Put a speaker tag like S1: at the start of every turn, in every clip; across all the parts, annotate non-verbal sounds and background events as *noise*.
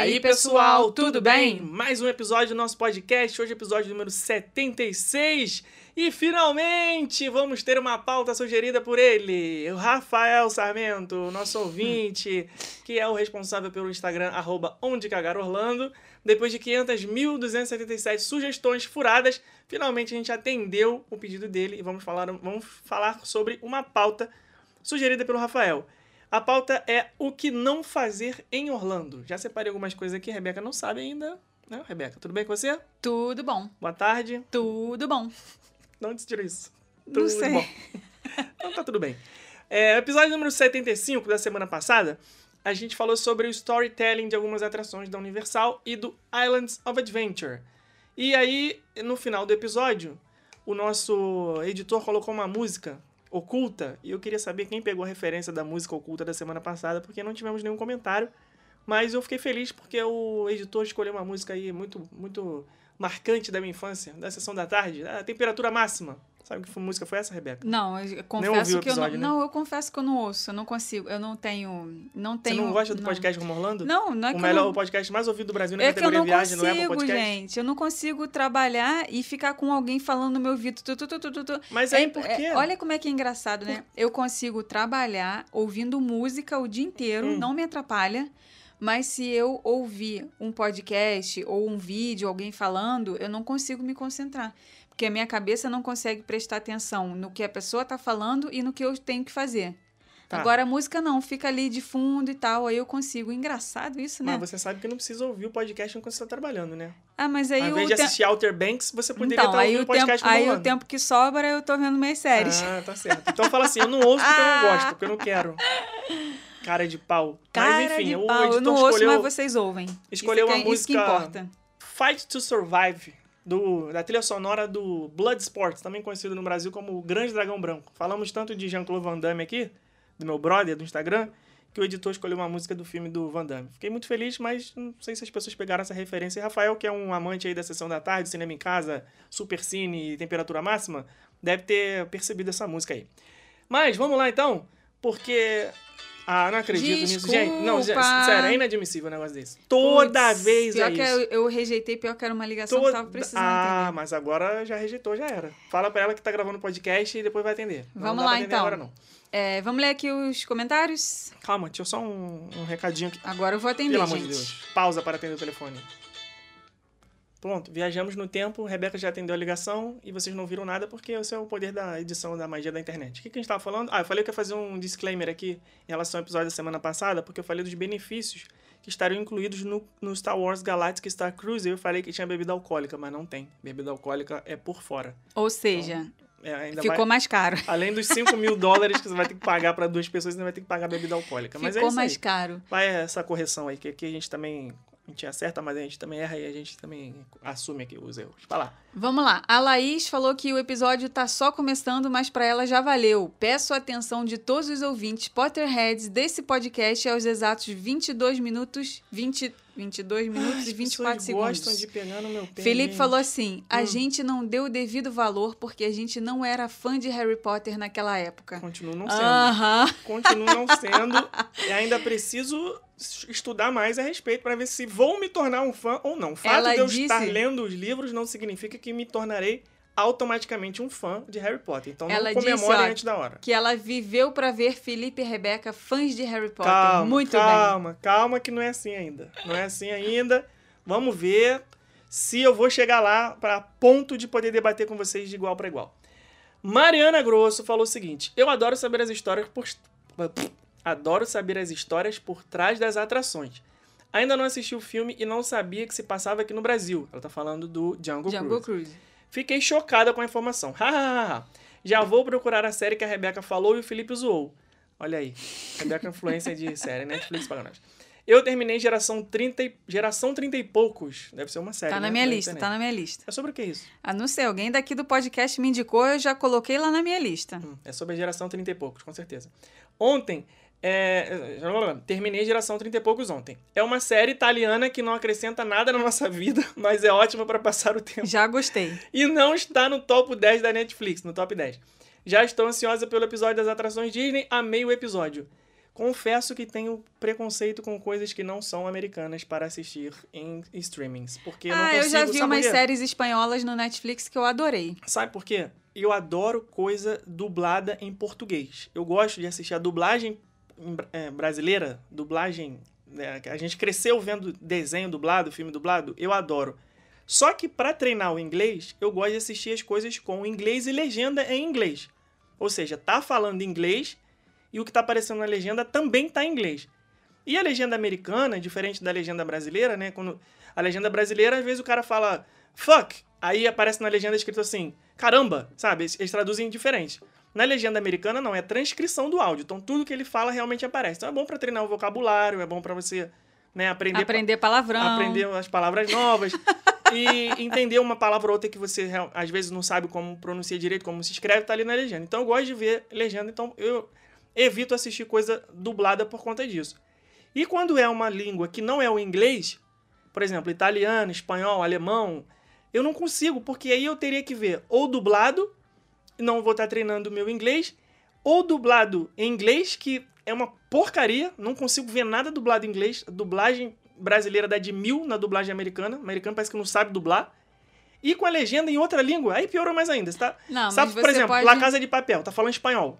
S1: E aí, pessoal, tudo bem?
S2: Mais um episódio do nosso podcast, hoje é episódio número 76. E finalmente vamos ter uma pauta sugerida por ele, o Rafael Sarmento, nosso *laughs* ouvinte, que é o responsável pelo Instagram, arroba onde cagar Orlando. Depois de 500.277 sugestões furadas, finalmente a gente atendeu o pedido dele e vamos falar, vamos falar sobre uma pauta sugerida pelo Rafael. A pauta é o que não fazer em Orlando. Já separei algumas coisas aqui, a Rebeca não sabe ainda. Né, Rebeca? Tudo bem com você?
S1: Tudo bom,
S2: Boa tarde.
S1: tudo bom.
S2: De onde tirou isso?
S1: Não
S2: Tudo
S1: sei.
S2: bom. *laughs* Então tá tudo bem. É, episódio número 75 da semana passada, a gente falou sobre o storytelling de algumas atrações da Universal e do Islands of Adventure. E aí, no final do episódio, o nosso editor colocou uma música oculta e eu queria saber quem pegou a referência da música oculta da semana passada, porque não tivemos nenhum comentário. Mas eu fiquei feliz porque o editor escolheu uma música aí muito, muito marcante da minha infância, da sessão da tarde, a temperatura máxima. Sabe que música foi essa, Rebeca?
S1: Não, eu confesso
S2: o
S1: que eu não,
S2: né?
S1: não, eu confesso que eu não ouço, eu não consigo, eu não tenho, não
S2: Você
S1: tenho.
S2: não gosta do podcast Rumo Orlando?
S1: Não, não é
S2: o
S1: que
S2: melhor
S1: eu
S2: o podcast mais ouvido do Brasil na
S1: não, é que eu
S2: categoria
S1: não
S2: viagem Apple
S1: consigo,
S2: Podcast.
S1: gente. Eu não consigo trabalhar e ficar com alguém falando no meu ouvido. Tu, tu, tu, tu, tu.
S2: Mas
S1: É
S2: aí por
S1: é-
S2: quê?
S1: olha como é que é engraçado, né? Eu consigo trabalhar ouvindo música o dia inteiro,
S2: Hum.
S1: não me atrapalha. Mas se eu ouvir um podcast ou um vídeo, alguém falando, eu não consigo me concentrar. Porque a minha cabeça não consegue prestar atenção no que a pessoa está falando e no que eu tenho que fazer.
S2: Tá.
S1: Agora a música não, fica ali de fundo e tal, aí eu consigo. Engraçado isso, né?
S2: Mas você sabe que não precisa ouvir o podcast enquanto você está trabalhando, né?
S1: Ah, mas aí
S2: Ao
S1: o
S2: invés de
S1: te-
S2: assistir Outer Banks, você poderia
S1: Então,
S2: estar ouvindo
S1: o,
S2: o podcast
S1: tempo, aí o tempo que sobra eu tô vendo minhas séries.
S2: Ah, tá certo. Então fala assim, eu não ouço porque eu não *laughs* gosto, porque eu não quero. Cara de pau.
S1: Cara
S2: mas enfim,
S1: de
S2: o
S1: pau,
S2: editor
S1: eu não ouço,
S2: escolheu
S1: mas vocês ouvem.
S2: escolheu
S1: isso
S2: uma
S1: que, é- Isso que
S2: música-
S1: importa.
S2: Fight to Survive, do, da trilha sonora do Bloodsport, também conhecido no Brasil como o Grande Dragão Branco. Falamos tanto de Jean-Claude Van Damme aqui, do meu brother do Instagram, que o editor escolheu uma música do filme do Van Damme. Fiquei muito feliz, mas não sei se as pessoas pegaram essa referência. E Rafael, que é um amante aí da sessão da tarde, cinema em casa, super cine temperatura máxima, deve ter percebido essa música aí. Mas vamos lá então, porque. Ah, não acredito nisso, gente. Não,
S1: Desculpa.
S2: sério, é inadmissível um negócio desse. Toda
S1: Puts,
S2: vez
S1: pior
S2: é
S1: que
S2: isso.
S1: eu, eu rejeitei, pior que era uma ligação que
S2: Toda-
S1: tava precisando
S2: Ah,
S1: atender.
S2: mas agora já rejeitou, já era. Fala pra ela que tá gravando o podcast e depois vai atender. Não
S1: Vamos
S2: dá
S1: lá,
S2: atender
S1: então.
S2: Agora, não.
S1: É, vamos ler aqui os comentários?
S2: Calma, tinha só um, um recadinho aqui.
S1: Agora eu vou atender,
S2: Pelo amor
S1: gente.
S2: de Deus. Pausa para atender o telefone. Pronto, viajamos no tempo, Rebeca já atendeu a ligação e vocês não viram nada porque esse é o poder da edição da magia da internet. O que, que a gente tava falando? Ah, eu falei que ia fazer um disclaimer aqui em relação ao episódio da semana passada, porque eu falei dos benefícios que estariam incluídos no, no Star Wars Galactic Star Cruiser. Eu falei que tinha bebida alcoólica, mas não tem. Bebida alcoólica é por fora.
S1: Ou seja,
S2: É, ainda
S1: ficou
S2: vai-
S1: mais caro.
S2: Além dos 5 mil *laughs* dólares que você vai ter que pagar para duas pessoas, você vai ter que pagar bebida alcoólica. Mas é
S1: ficou mais
S2: aí.
S1: caro.
S2: Vai essa correção aí, que aqui a gente também. A gente acerta, mas a gente também erra e a gente também assume aqui os erros. Vai lá.
S1: Vamos lá. A Laís falou que o episódio tá só começando, mas pra ela já valeu. Peço a atenção de todos os ouvintes Potterheads desse podcast aos exatos 22 minutos, 20, 22 minutos e
S2: As
S1: 24
S2: pessoas
S1: segundos.
S2: gostam de pegar no meu pé.
S1: Felipe falou assim: a
S2: Hum.
S1: gente não deu o devido valor porque a gente não era fã de Harry Potter naquela época.
S2: Continuo não sendo.
S1: Aham.
S2: Continuo não sendo. e ainda preciso estudar mais a respeito para ver se vou me tornar um fã ou não. O fato
S1: Ela
S2: de eu
S1: disse-
S2: estar lendo os livros não significa que me tornarei automaticamente um fã de Harry Potter. Então
S1: Ela
S2: não
S1: disse, ó,
S2: antes da hora.
S1: Que ela viveu pra ver Felipe e Rebeca fãs de Harry Potter.
S2: Calma,
S1: Muito bem.
S2: calma, calma que não é assim ainda. Não é assim ainda. Vamos ver se eu vou chegar lá para ponto de poder debater com vocês de igual para igual. Mariana Grosso falou o seguinte: Eu adoro saber as histórias por adoro saber as histórias por trás das atrações. Ainda não assisti o filme e não sabia que se passava aqui no Brasil. Ela tá falando do Jungle,
S1: Jungle
S2: Cruise.
S1: Cruise.
S2: Fiquei chocada com a informação. Hahaha. Já vou procurar a série que a Rebeca falou e o Felipe zoou. Olha aí. Rebeca é influência de série, Netflix para nós. Eu terminei geração 30 e, geração 30 e poucos. Deve ser uma série.
S1: Tá na
S2: né?
S1: minha
S2: Da
S1: lista,
S2: internet.
S1: tá na minha lista.
S2: É sobre o que isso?
S1: Ah, não sei, alguém daqui do podcast me indicou, eu já coloquei lá na minha lista.
S2: Hum, é sobre a geração 30 e poucos, com certeza. Ontem, é, terminei geração 30 e poucos ontem. É uma série italiana que não acrescenta nada na nossa *laughs* vida, mas é ótima para passar o tempo.
S1: Já gostei.
S2: e não está no top 10 da Netflix, no top 10. Já estou ansiosa pelo episódio das atrações Disney, amei o episódio. confesso que tenho preconceito com coisas que não são americanas para assistir em streamings. Porque eu não
S1: ah,
S2: consigo,
S1: eu já vi umas séries espanholas no Netflix que eu adorei.
S2: Sabe por quê? Eu adoro coisa dublada em português. Eu gosto de assistir a dublagem brasileira, dublagem. né, a gente cresceu vendo desenho dublado, filme dublado, eu adoro. Só que para treinar o inglês, eu gosto de assistir as coisas com inglês e legenda em inglês. Ou seja, tá falando inglês e o que tá aparecendo na legenda também tá em inglês. E a legenda americana, diferente da legenda brasileira, né? Quando a legenda brasileira, às vezes o cara fala fuck, aí aparece na legenda escrito assim, caramba, sabe? Eles traduzem diferente. Na legenda americana, não, é transcrição do áudio. Então tudo que ele fala realmente aparece. Então é bom pra treinar o vocabulário, é bom pra você né, aprender,
S1: Aprender palavrão.
S2: aprender as palavras novas *laughs* e entender uma palavra ou outra que você às vezes não sabe como pronuncia direito, como se escreve, tá ali na legenda. Então eu gosto de ver legenda, então eu evito assistir coisa dublada por conta disso. E quando é uma língua que não é o inglês, por exemplo, italiano, espanhol, alemão, eu não consigo, porque aí eu teria que ver ou dublado, não vou estar treinando o meu inglês, ou dublado em inglês, que é uma porcaria, não consigo ver nada dublado em inglês. A dublagem brasileira dá de mil na dublagem americana, o americano parece que não sabe dublar. E com a legenda em outra língua, aí piorou mais ainda. Você tá,
S1: Não,
S2: sabe, por exemplo,
S1: pode-
S2: La Casa de Papel, tá falando espanhol,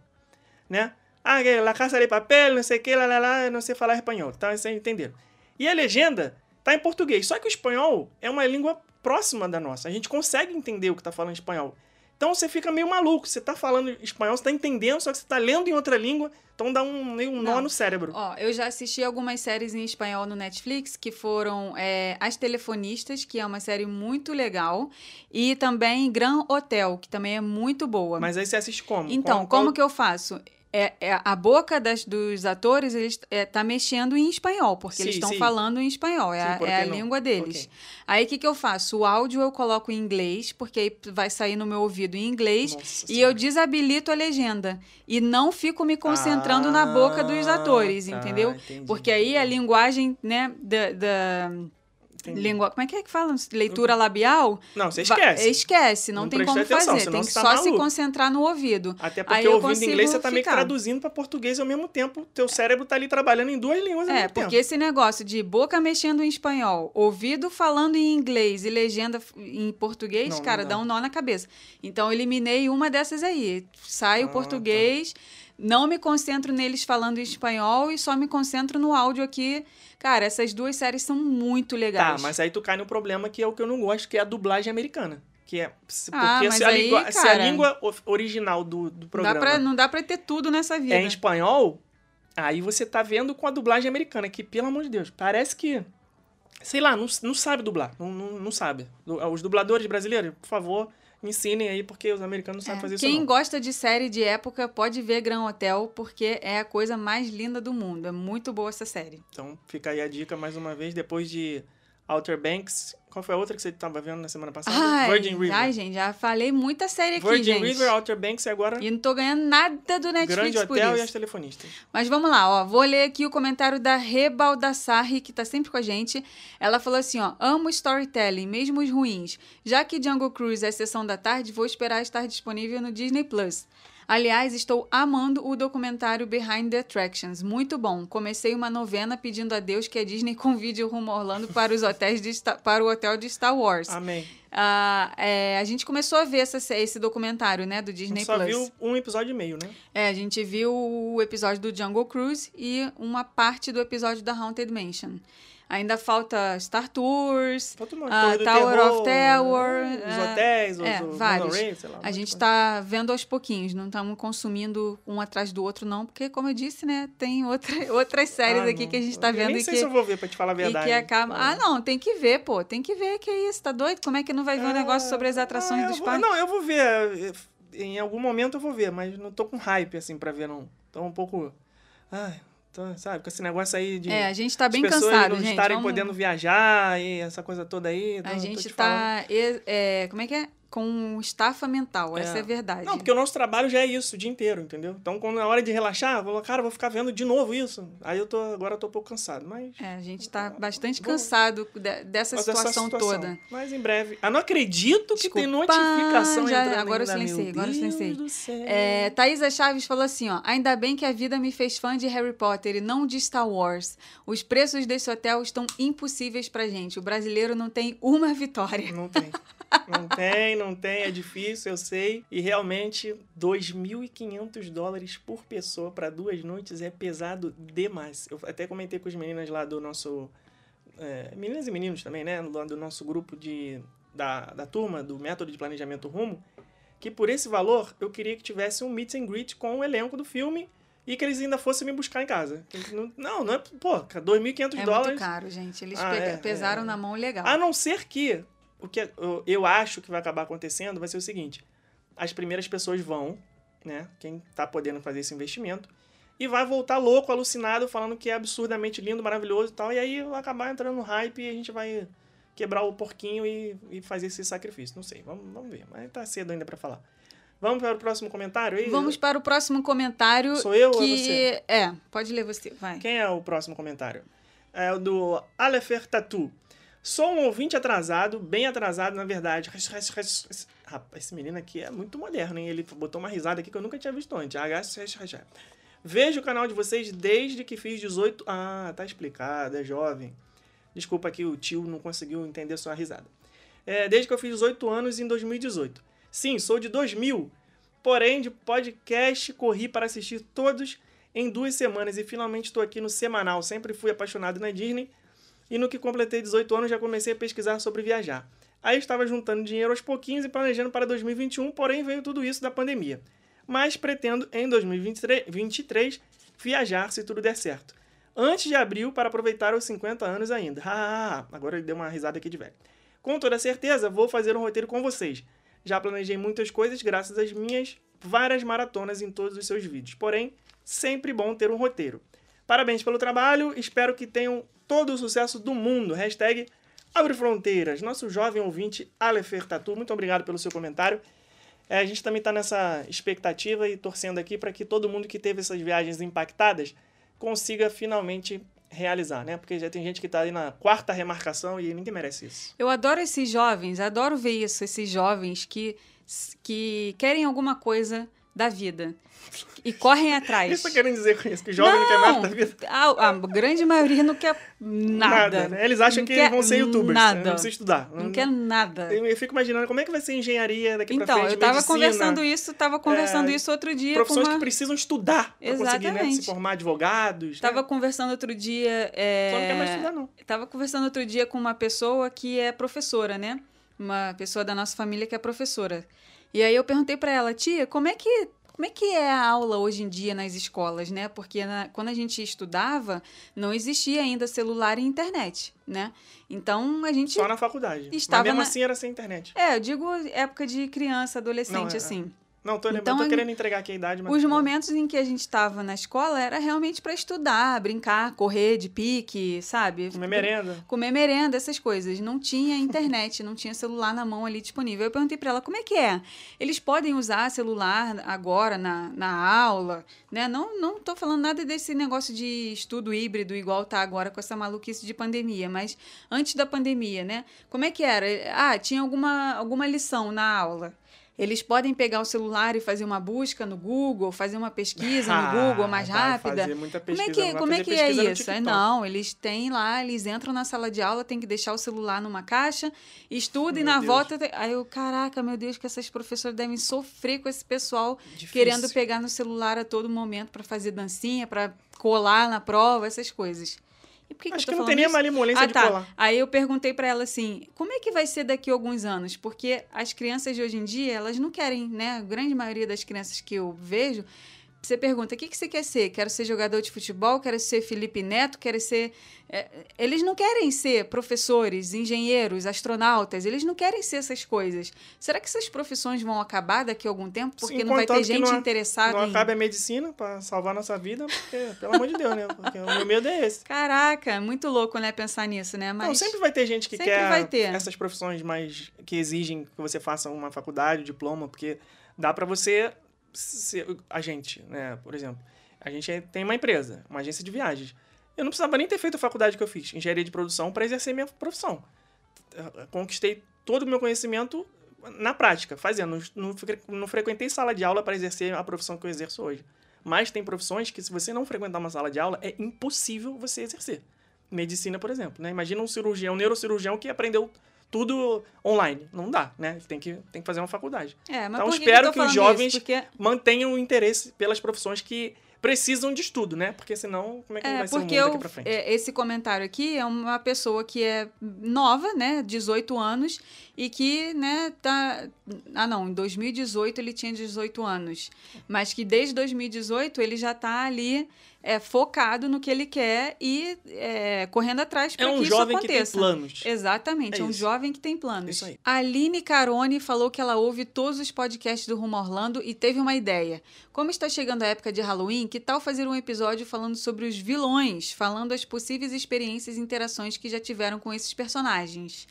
S2: né? Ah, que La Casa de Papel, não sei o que, lá, lá, lá, não sei falar espanhol, tá? Vocês entenderam. E a legenda tá em português, só que o espanhol é uma língua próxima da nossa, a gente consegue entender o que tá falando espanhol. Então você fica meio maluco, você tá falando espanhol, você tá entendendo, só que você tá lendo em outra língua, então dá um, meio um nó no cérebro.
S1: Ó, eu já assisti algumas séries em espanhol no Netflix, que foram é, As Telefonistas, que é uma série muito legal, e também Gran Hotel, que também é muito boa.
S2: Mas aí você assiste como?
S1: Então,
S2: Qual-
S1: como que eu faço? É, é a boca das, dos atores eles é, tá mexendo em espanhol, porque eles
S2: Sim,
S1: estão
S2: sim.
S1: falando em espanhol, é,
S2: Sim,
S1: a, é a língua deles.
S2: Ok.
S1: Aí o que, que eu faço? O áudio eu coloco em inglês, porque aí vai sair no meu ouvido em inglês,
S2: Nossa
S1: e
S2: Senhora.
S1: eu desabilito a legenda. E não fico me concentrando na boca dos
S2: Ah,
S1: atores,
S2: tá,
S1: entendeu?
S2: entendi.
S1: Porque aí a linguagem, né, da. da
S2: Entendi.
S1: língua, como é que é que fala? Leitura labial?
S2: Não, você esquece.
S1: esquece, não,
S2: Não
S1: tem como
S2: atenção,
S1: fazer. Tem que
S2: tá
S1: só se
S2: maluco.
S1: concentrar no ouvido.
S2: Até
S1: Aí
S2: porque
S1: eu
S2: ouvindo inglês, você tá meio que traduzindo pra português ao mesmo tempo teu cérebro tá ali trabalhando em duas línguas ao
S1: É,
S2: mesmo
S1: porque
S2: tempo.
S1: esse negócio de boca mexendo em espanhol, ouvido falando em inglês e legenda em português,
S2: Não, não
S1: cara,
S2: dá.
S1: dá um nó na cabeça. Então, eu eliminei uma dessas aí. Sai
S2: Ah,
S1: o português, não me concentro neles falando em espanhol e só me concentro no áudio aqui. Cara, essas duas séries são muito
S2: Tá,
S1: legais.
S2: mas aí tu cai no problema que é o que eu não gosto, que é a dublagem americana. Que é.
S1: Ah,
S2: Porque
S1: mas
S2: se, a
S1: aí,
S2: língua, se a
S1: cara,
S2: língua original do, do
S1: Dá
S2: programa
S1: pra, não dá pra ter tudo nessa vida.
S2: é em espanhol, aí você tá vendo com a dublagem americana, que, pelo amor de Deus, parece que. Sei lá, não, não sabe dublar. Não, não, não sabe. Os dubladores brasileiros, por favor, me ensinem aí, porque os americanos sabem
S1: É,
S2: fazer
S1: Quem
S2: isso. Não.
S1: gosta de série de época pode ver Gran Hotel, porque é a coisa mais linda do mundo. É muito boa essa série.
S2: Então fica aí a dica mais uma vez, depois de Outer Banks. Qual foi a outra que você tava vendo na semana passada?
S1: Ai,
S2: Virgin River.
S1: ai, gente, já falei muita série aqui,
S2: Virgin
S1: gente.
S2: River, Outer Banks e agora
S1: E não tô ganhando nada do Netflix
S2: Grande
S1: por
S2: Hotel
S1: isso.
S2: e as telefonistas.
S1: Mas vamos lá, ó. Vou ler aqui o comentário da Rebaldassarri, que tá sempre com a gente. Ela falou assim, ó. Amo storytelling, mesmo os ruins. Já que Jungle Cruise é sessão da tarde, vou esperar estar disponível no Disney Plus. Aliás, estou amando o documentário Behind the Attractions. Muito bom. Comecei uma novena pedindo a Deus que a Disney *laughs* convide o Rumo Orlando para os hotéis de para o hotel de Star Wars.
S2: Amém.
S1: Ah, é, a gente começou a ver essa- esse documentário, né, do
S2: A
S1: Disney
S2: gente só
S1: Plus.
S2: viu um episódio e meio, né?
S1: É, a gente viu o episódio do Jungle Cruise e uma parte do episódio da Haunted Mansion. Ainda falta Star Tours,
S2: Falta uma
S1: Ah,
S2: Torre do
S1: Tower
S2: Terror,
S1: of Terror,
S2: né? Os
S1: é,
S2: hotéis, os,
S1: é,
S2: os
S1: vários.
S2: monorail, sei lá.
S1: a gente está vendo aos pouquinhos, não estamos consumindo um atrás do outro, não, porque, como eu disse, né, tem outra, *laughs* outras
S2: coisa.
S1: séries
S2: Ah,
S1: aqui
S2: não.
S1: que a gente está vendo
S2: Nem
S1: e
S2: sei
S1: que,
S2: se eu vou ver, pra te falar a
S1: e
S2: verdade.
S1: que acaba. Ah, não, tem que ver, pô, tem que ver, que isso, tá doido? Como é que não vai ver um negócio sobre as atrações
S2: Ah,
S1: dos
S2: vou-
S1: parques?
S2: Não, eu vou ver. Em algum momento eu vou ver, mas não tô com hype, assim, pra ver, não. Tô um pouco... Ai, tô, sabe, com esse negócio aí de...
S1: É, a gente tá bem cansado,
S2: não
S1: gente.
S2: estarem
S1: vamos-
S2: podendo viajar e essa coisa toda aí. então
S1: A gente tá. é, como é que é? Com estafa mental, essa é a verdade.
S2: Não, porque o nosso trabalho já é isso o dia inteiro, entendeu? Então, quando na hora de relaxar, eu vou, cara, vou ficar vendo de novo isso. Aí eu tô, agora eu tô um pouco cansado, mas...
S1: É, a gente tá bastante cansado de- dessa situação,
S2: situação.
S1: toda.
S2: Mas em breve. Ah, não acredito que tem notificação
S1: já-
S2: entrando
S1: agora eu silenciei, agora eu silenciei. É, Thaisa Chaves falou assim, ó. Ainda bem que a vida me fez fã de Harry Potter e não de Star Wars. Os preços desse hotel estão impossíveis pra gente. O brasileiro não tem uma vitória.
S2: Não tem. *laughs* Não tem, não tem, é difícil, eu sei. E realmente, 2.500 dólares por pessoa para duas noites é pesado demais. Eu até comentei com as meninas lá do nosso. é, meninas e meninos também, né? Lá do nosso grupo de, da, da turma, do método de planejamento Rumo, que por esse valor eu queria que tivesse um meet and greet com o elenco do filme e que eles ainda fossem me buscar em casa. Não, não, é. Pô, 2.500
S1: É
S2: dólares.
S1: muito caro, gente. Eles
S2: Ah, é,
S1: pesaram
S2: é.
S1: na mão legal.
S2: A não ser que o que eu, eu acho que vai acabar acontecendo vai ser o seguinte: as primeiras pessoas vão, né? Quem tá podendo fazer esse investimento, e vai voltar louco, alucinado, falando que é absurdamente lindo, maravilhoso e tal. E aí vai acabar entrando no hype e a gente vai quebrar o porquinho e, e fazer esse sacrifício. Não sei, vamos, vamos ver. Mas tá cedo ainda pra falar. Vamos para o próximo comentário aí?
S1: Vamos para o próximo comentário.
S2: Sou eu ou é
S1: que...
S2: você?
S1: É, pode ler você, vai.
S2: Quem é o próximo comentário? É o do Alefer Tatu. Sou um ouvinte atrasado, bem atrasado, na verdade. Rapaz, esse menino aqui é muito moderno, hein? Ele botou uma risada aqui que eu nunca tinha visto antes. Vejo o canal de vocês desde que fiz 18... Ah, tá explicado, é jovem. Desculpa aqui, o tio não conseguiu entender sua risada. É, desde que eu fiz 18 anos em 2018. Sim, sou de 2000. Porém, de podcast, corri para assistir todos em duas semanas e finalmente estou aqui no semanal. Sempre fui apaixonado na Disney e no que completei 18 anos já comecei a pesquisar sobre viajar. Aí estava juntando dinheiro aos pouquinhos e planejando para 2021, porém veio tudo isso da pandemia. Mas pretendo em 2023 viajar se tudo der certo. Antes de abril para aproveitar os 50 anos ainda. Agora ele deu uma risada aqui de velho. Com toda certeza vou fazer um roteiro com vocês. Já planejei muitas coisas graças às minhas várias maratonas em todos os seus vídeos. Porém, sempre bom ter um roteiro. Parabéns pelo trabalho, espero que tenham todo o sucesso do mundo. Hashtag Abre Fronteiras. Nosso jovem ouvinte, Alefer Tatu, muito obrigado pelo seu comentário. É, a gente também está nessa expectativa e torcendo aqui para que todo mundo que teve essas viagens impactadas consiga finalmente realizar, né? Porque já tem gente que está ali na quarta remarcação e ninguém merece isso.
S1: Eu adoro esses jovens, adoro ver isso, esses jovens que, que querem alguma coisa da vida e correm atrás.
S2: Isso que eu querendo dizer com isso, que jovem não, quer nada da vida.
S1: A, a grande maioria não quer nada.
S2: né? Eles acham
S1: Não
S2: que vão ser youtubers.
S1: nada.
S2: Não precisa estudar.
S1: Não quer nada.
S2: Eu, eu fico imaginando como é que vai ser engenharia daqui pra
S1: Então,
S2: frente.
S1: eu tava
S2: medicina,
S1: conversando isso, tava conversando
S2: é,
S1: isso outro dia com
S2: Profissões
S1: uma...
S2: que precisam estudar pra conseguir né,
S1: Exatamente.
S2: se formar advogados.
S1: Tava
S2: né?
S1: conversando outro dia... É...
S2: Só não quer mais estudar, não.
S1: Tava conversando outro dia com uma pessoa que é professora, né? Uma pessoa da nossa família que é professora. E aí eu perguntei pra ela, tia, como é que como é que é a aula hoje em dia nas escolas, né? Porque na- quando a gente estudava, não existia ainda celular e internet, né? Então a gente
S2: Só na faculdade.
S1: Estava
S2: Mas mesmo
S1: na-
S2: assim era sem internet.
S1: é, eu digo época de criança, adolescente,
S2: Não, é-
S1: assim.
S2: Não, tô, lembrando,
S1: Então,
S2: tô querendo entregar aqui a idade, mas.
S1: Os momentos em que a gente estava na escola era realmente para estudar, brincar, correr de pique, sabe?
S2: Comer merenda.
S1: comer merenda, essas coisas. Não tinha internet, não tinha celular na mão ali disponível. Eu perguntei para ela como é que é. Eles podem usar celular agora na, na aula, né? Não, não tô falando nada desse negócio de estudo híbrido igual tá agora com essa maluquice de pandemia, mas antes da pandemia, né? Como é que era? Ah, tinha alguma, alguma lição na aula. Eles podem pegar o celular e fazer uma busca no Google, fazer uma pesquisa no *laughs* Google mais
S2: Ah,
S1: rápida.
S2: Fazer muita
S1: Como é
S2: pesquisa,
S1: que, como é, que é
S2: pesquisa
S1: isso? É, não, eles têm lá, eles entram na sala de aula, tem que deixar o celular numa caixa, estudam e na
S2: Deus.
S1: volta. Aí eu, caraca, meu Deus, que essas professoras devem sofrer com esse pessoal
S2: Difícil.
S1: querendo pegar no celular a todo momento para fazer dancinha, para colar na prova, essas coisas. E por que,
S2: Acho
S1: que
S2: que não tem nem a malemolência
S1: Ah,
S2: de
S1: tá.
S2: colar.
S1: Aí eu perguntei pra ela assim, como é que vai ser daqui a alguns anos? Porque as crianças de hoje em dia, elas não querem, né? A grande maioria das crianças que eu vejo você pergunta: o que, que você quer ser? Quero ser jogador de futebol? Quero ser Felipe Neto? Quero ser. É, eles não querem ser professores, engenheiros, astronautas. Eles não querem ser essas coisas. Será que essas profissões vão acabar daqui a algum tempo? Porque
S2: Sim,
S1: não vai ter gente
S2: não-
S1: interessada
S2: Não
S1: em.
S2: acabe a medicina pra salvar nossa vida, porque, pelo amor de Deus, né? Porque o meu medo é esse.
S1: Caraca, muito louco, né? Pensar nisso, né? Mas.
S2: Não, sempre vai ter gente que
S1: sempre
S2: quer
S1: vai ter.
S2: essas profissões mais que exigem que você faça uma faculdade, um diploma, porque dá pra você ser a gente, né? Por exemplo, a gente é- tem uma empresa, uma agência de viagens. Eu não precisava nem ter feito a faculdade que eu fiz, engenharia de produção, para exercer minha profissão. Conquistei todo o meu conhecimento na prática, fazendo. Não, não frequentei sala de aula para exercer a profissão que eu exerço hoje. Mas tem profissões que, se você não frequentar uma sala de aula, é impossível você exercer. Medicina, por exemplo. Né? Imagina um cirurgião, um neurocirurgião que aprendeu tudo online. Não dá, né? Tem que, tem que fazer uma faculdade.
S1: É, mas
S2: Então, espero
S1: que, eu
S2: que os jovens
S1: Isso? Porque
S2: Mantenham o interesse pelas profissões que precisam de estudo, né? Porque senão, como é que
S1: É,
S2: vai ser o mundo
S1: porque
S2: daqui
S1: eu,
S2: pra frente?
S1: é, esse comentário aqui é uma pessoa que é nova, né, 18 anos, e que, né, tá... Ah, não, em 2018 ele tinha 18 anos, mas que desde 2018 ele já tá ali é, focado no que ele quer e é, correndo atrás
S2: É
S1: para
S2: um
S1: que
S2: jovem
S1: isso
S2: que tem
S1: aconteça.
S2: planos.
S1: Exatamente,
S2: É
S1: é, um
S2: isso.
S1: jovem que tem planos.
S2: Isso aí.
S1: A Aline Carone falou que ela ouve todos os podcasts do Rumo Orlando e teve uma ideia. Como está chegando a época de Halloween, que tal fazer um episódio falando sobre os vilões, falando as possíveis experiências e interações que já tiveram com esses personagens?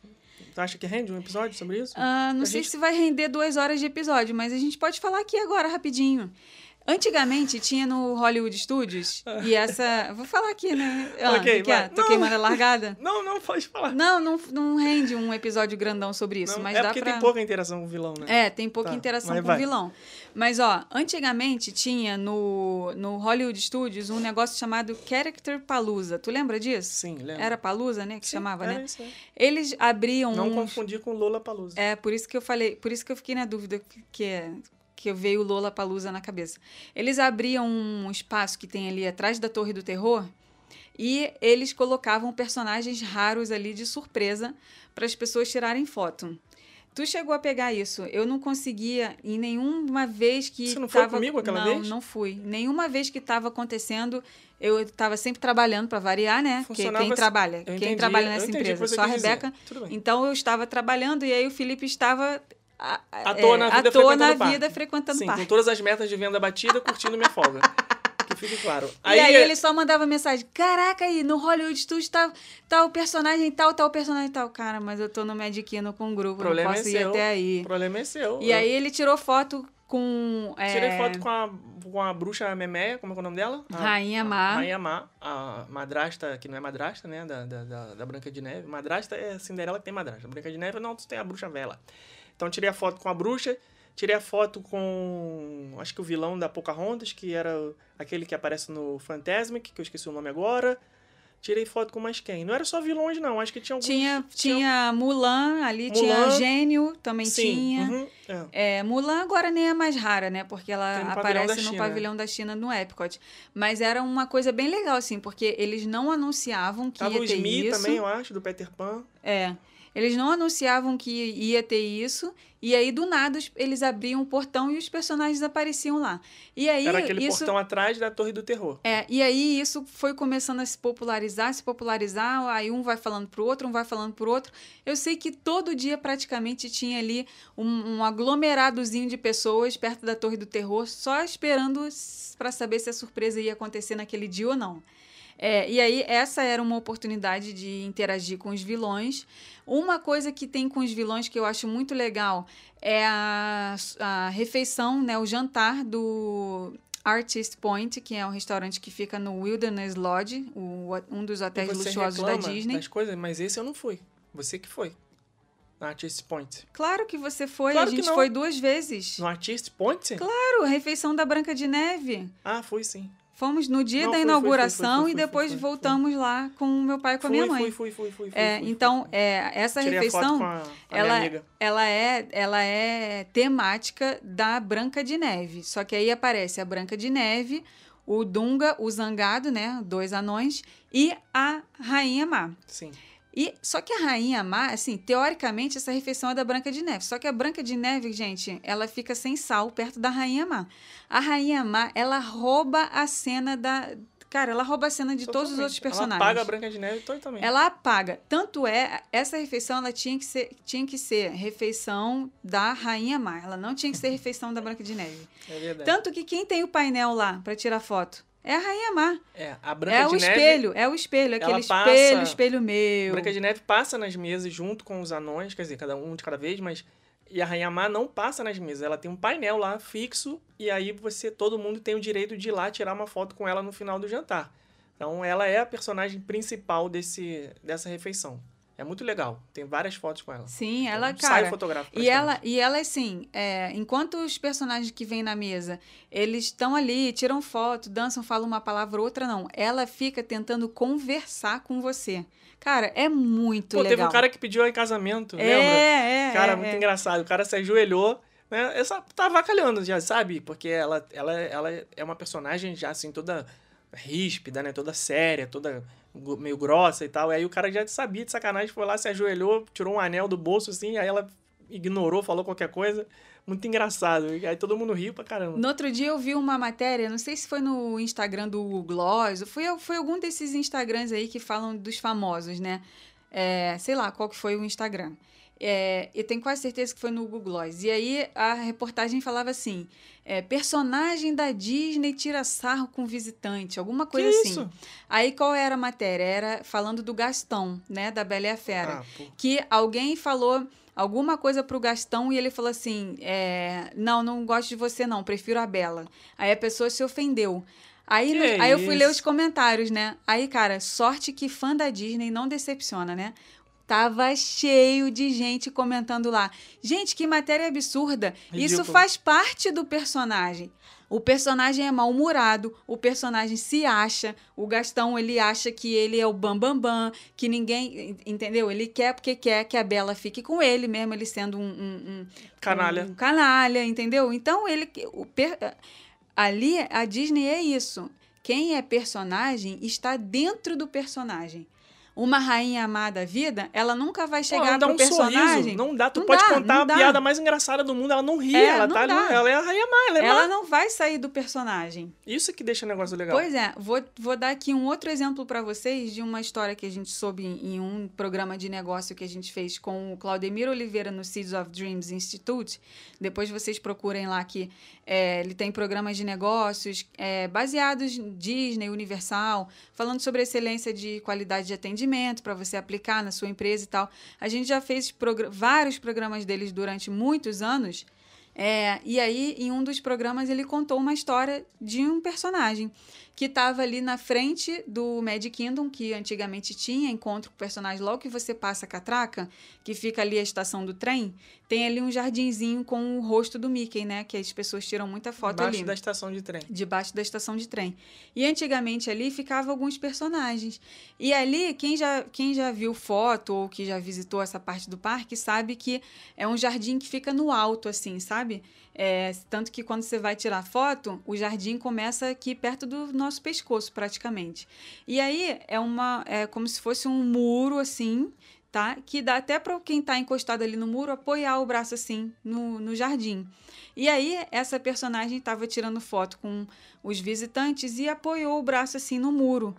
S2: Tu acha que rende um episódio sobre isso?
S1: Ah, não sei
S2: gente-
S1: se vai render duas horas de episódio, mas a gente pode falar aqui agora rapidinho. Antigamente tinha no Hollywood Studios e essa. Vou falar aqui, né? Ah,
S2: Ok,
S1: que é? Tô
S2: Não.
S1: queimando a largada? *laughs*
S2: Não, não, pode falar.
S1: Não, não, não rende um episódio grandão sobre isso,
S2: Não,
S1: mas
S2: é
S1: dá
S2: porque
S1: pra...
S2: tem pouca interação com o vilão, né?
S1: É, tem pouca
S2: Tá,
S1: interação com o vilão. Mas, ó, antigamente tinha no, no Hollywood Studios um negócio chamado Character Palooza. Tu lembra disso?
S2: Sim, lembra?
S1: Era Palooza, né? Que
S2: Sim,
S1: chamava,
S2: era
S1: né?
S2: isso aí.
S1: Eles abriam
S2: Não
S1: uns...
S2: confundir com Lola Palusa.
S1: É, por isso que eu falei, por isso que eu fiquei na dúvida que é que veio Lola Palusa na cabeça. Eles abriam um espaço que tem ali atrás da Torre do Terror e eles colocavam personagens raros ali de surpresa para as pessoas tirarem foto. Tu chegou a pegar isso? Eu não conseguia em nenhuma vez que
S2: Você não foi
S1: tava...
S2: comigo aquela
S1: não,
S2: vez?
S1: Não, fui. Nenhuma vez que estava acontecendo, eu estava sempre trabalhando para variar, né? Porque quem
S2: assim.
S1: trabalha, quem trabalha nessa empresa, só a. Rebeca. Então eu estava trabalhando e aí o Felipe estava a-
S2: À toa na
S1: é,
S2: vida
S1: à toa na
S2: frequentando o
S1: vida
S2: parque.
S1: frequentando
S2: Sim,
S1: parque.
S2: com todas as metas de venda batida, curtindo minha folga. *laughs* que fique claro.
S1: E aí ele só mandava mensagem: Caraca, aí no Hollywood Studios tá, tá o personagem tal, tá o personagem tal. Cara, mas eu tô no Medikino com um
S2: o
S1: grupo, não
S2: problema
S1: posso
S2: é
S1: ir
S2: seu.
S1: até
S2: O
S1: aí.
S2: problema é seu.
S1: E aí ele tirou foto com. é,
S2: Tirei foto com a, com a bruxa Memeia, como é que é o nome dela? A-
S1: Rainha Má.
S2: Rainha Má, a madrasta, que não é madrasta, né? Da, da, da, da Branca de Neve. Madrasta é a Cinderela que tem madrasta. Branca de Neve, não, tu tem a bruxa velha. Então tirei a foto com a bruxa, tirei a foto com. Acho que o vilão da Pocahontas, que era aquele que aparece no Fantasmic, que eu esqueci o nome agora. Tirei foto com mais quem? Não era só vilões, não. Acho que tinha alguns.
S1: Tinha, tinha Mulan ali, tinha
S2: Mulan.
S1: Gênio também
S2: Sim,
S1: tinha.
S2: uhum, é.
S1: É, Mulan agora nem é mais rara, né? Porque ela
S2: no
S1: aparece no pavilhão da China no Epcot. Mas era uma coisa bem legal, assim, porque eles não anunciavam que
S2: Tava
S1: ia
S2: o
S1: ter
S2: Smee
S1: isso.
S2: também, eu acho, do Peter Pan.
S1: É. Eles não anunciavam que ia ter isso, e aí do nada eles abriam o portão e os personagens apareciam lá. E aí
S2: Era aquele
S1: isso
S2: portão atrás da Torre do Terror.
S1: é, e aí isso foi começando a se popularizar, se popularizar, aí um vai falando pro outro, um vai falando pro outro. Eu sei que todo dia praticamente tinha ali um, um aglomeradozinho de pessoas perto da Torre do Terror, só esperando para saber se a surpresa ia acontecer naquele dia ou não. É, e aí, essa era uma oportunidade de interagir com os vilões. Uma coisa que tem com os vilões que eu acho muito legal é a, a refeição, né, o jantar do Artist Point, que é um restaurante que fica no Wilderness Lodge, o- um dos hotéis luxuosos da Disney.
S2: das coisas, mas esse eu não fui. Você que foi. No Artist Point.
S1: Claro que você foi,
S2: Claro
S1: a
S2: que
S1: gente
S2: não.
S1: foi duas vezes.
S2: No Artist Point?
S1: Claro, a refeição da Branca de Neve.
S2: Ah, fui sim.
S1: Fomos no dia
S2: Não,
S1: da
S2: fui, fui, fui,
S1: inauguração
S2: fui,
S1: e depois voltamos lá com o meu pai e com a minha mãe.
S2: fui, fui, fui, fui, fui,
S1: É, então, é, essa
S2: Tirei a
S1: refeição,
S2: foto com a, a
S1: ela, ela, é, ela é temática da Branca de Neve. Só que aí aparece a Branca de Neve, o Dunga, o Zangado, né? Dois anões, e a Rainha Má.
S2: Sim.
S1: E só que a rainha má, assim, teoricamente essa refeição é da Branca de Neve. Só que a Branca de Neve, gente, ela fica sem sal perto da rainha má. A rainha má, ela rouba a cena da Cara, ela rouba a cena de todos os outros personagens.
S2: Ela apaga a Branca de Neve totalmente.
S1: Ela apaga. Tanto é, essa refeição ela tinha que ser, tinha que ser refeição da Rainha Má. Ela não tinha que ser refeição da Branca de Neve.
S2: É verdade.
S1: Tanto que quem tem o painel lá para tirar foto é a Rainha Má.
S2: É, a Branca
S1: É
S2: de
S1: o
S2: Neve.
S1: espelho, é o espelho, aquele
S2: ela passa-
S1: espelho, espelho meu.
S2: Branca de Neve passa nas mesas junto com os anões, quer dizer, cada um de cada vez, mas. E a Rainha Má não passa nas mesas. Ela tem um painel lá fixo, e aí você, todo mundo tem o direito de ir lá tirar uma foto com ela no final do jantar. Então ela é a personagem principal desse, dessa refeição. É muito legal. Tem várias fotos com ela.
S1: Sim, ela,
S2: Um ensaio
S1: cara.
S2: fotográfico.
S1: E ela, e ela, assim, é, enquanto os personagens que vêm na mesa, eles estão ali, tiram foto, dançam, falam uma palavra ou outra, não. Ela fica tentando conversar com você. Cara, é muito
S2: Pô,
S1: legal.
S2: teve um cara que pediu ela em casamento,
S1: é,
S2: lembra?
S1: É,
S2: Cara,
S1: é,
S2: muito
S1: é.
S2: engraçado. O cara se ajoelhou, né? Essa tá avacalhando, já sabe? Porque ela, ela, ela é uma personagem já assim, toda ríspida, né? Toda séria, toda meio grossa e tal. E aí o cara já sabia de sacanagem, foi lá, se ajoelhou, tirou um anel do bolso, assim, aí ela ignorou, falou qualquer coisa. Muito engraçado. E aí todo mundo riu pra caramba.
S1: No outro dia eu vi uma matéria, não sei se foi no Instagram do Google Gloss, foi, foi algum desses Instagrams aí que falam dos famosos, né? É, sei lá qual que foi o Instagram. É, eu tenho quase certeza que foi no Google Gloss. E aí a reportagem falava assim: é, personagem da Disney tira sarro com visitante, alguma
S2: Que
S1: coisa assim.
S2: isso?
S1: Aí qual era a matéria? Era falando do Gastão, né? Da Bela e a Fera
S2: Ah,
S1: que alguém falou alguma coisa pro Gastão e ele falou assim: é, Não, não gosto de você, não, prefiro a Bela. Aí a pessoa se ofendeu. Aí,
S2: Que
S1: no- aí eu fui ler os comentários, né? Aí, cara, sorte que fã da Disney não decepciona, né? Tava cheio de gente comentando lá. Gente, que matéria absurda. Isso
S2: Ridículo.
S1: faz parte do personagem. O personagem é mal-humorado, o personagem se acha, o Gastão ele acha que ele é o bambambam, bam, bam, que ninguém, entendeu? Ele quer porque quer que a Bela fique com ele, mesmo ele sendo um, um- um-
S2: Canalha.
S1: um canalha, entendeu? Então ele, o ali a Disney é isso. Quem é personagem está dentro do personagem. Uma rainha amada vida, ela nunca vai
S2: Pô,
S1: chegar
S2: dá
S1: pro
S2: um
S1: personagem.
S2: sorriso. Não dá. Tu
S1: Não
S2: pode
S1: dá,
S2: contar a
S1: dá.
S2: piada mais engraçada do mundo, ela não ri.
S1: É,
S2: ela
S1: não
S2: tá ali.
S1: dá.
S2: Ela é a rainha má, ela é
S1: Ela
S2: má.
S1: não vai sair do personagem.
S2: Isso que deixa o negócio legal.
S1: Pois é, vou, vou dar aqui um outro exemplo para vocês de uma história que a gente soube em, em um programa de negócio que a gente fez com o Claudemir Oliveira no Seeds of Dreams Institute. Depois vocês procurem lá que é, ele tem programas de negócios é, baseados em Disney, Universal, falando sobre excelência de qualidade de atendimento para você aplicar na sua empresa e tal. A gente já fez progra- vários programas deles durante muitos anos. É, e aí, em um dos programas, ele contou uma história de um personagem que estava ali na frente do Magic Kingdom, que antigamente tinha encontro com o personagem logo que você passa a catraca, que fica ali a estação do trem, tem ali um jardinzinho com o rosto do Mickey, né? Que as pessoas tiram muita foto
S2: Embaixo
S1: ali
S2: da estação de trem.
S1: debaixo da estação de trem. E antigamente ali ficavam alguns personagens. E ali, quem já, quem já viu foto ou que já visitou essa parte do parque sabe que é um jardim que fica no alto, assim, sabe? É, tanto que quando você vai tirar foto, o jardim começa aqui perto do nosso pescoço, praticamente. E aí é uma. É como se fosse um muro assim. Tá? Que dá até para quem está encostado ali no muro apoiar o braço assim no, no jardim. E aí, essa personagem estava tirando foto com os visitantes e apoiou o braço assim no muro.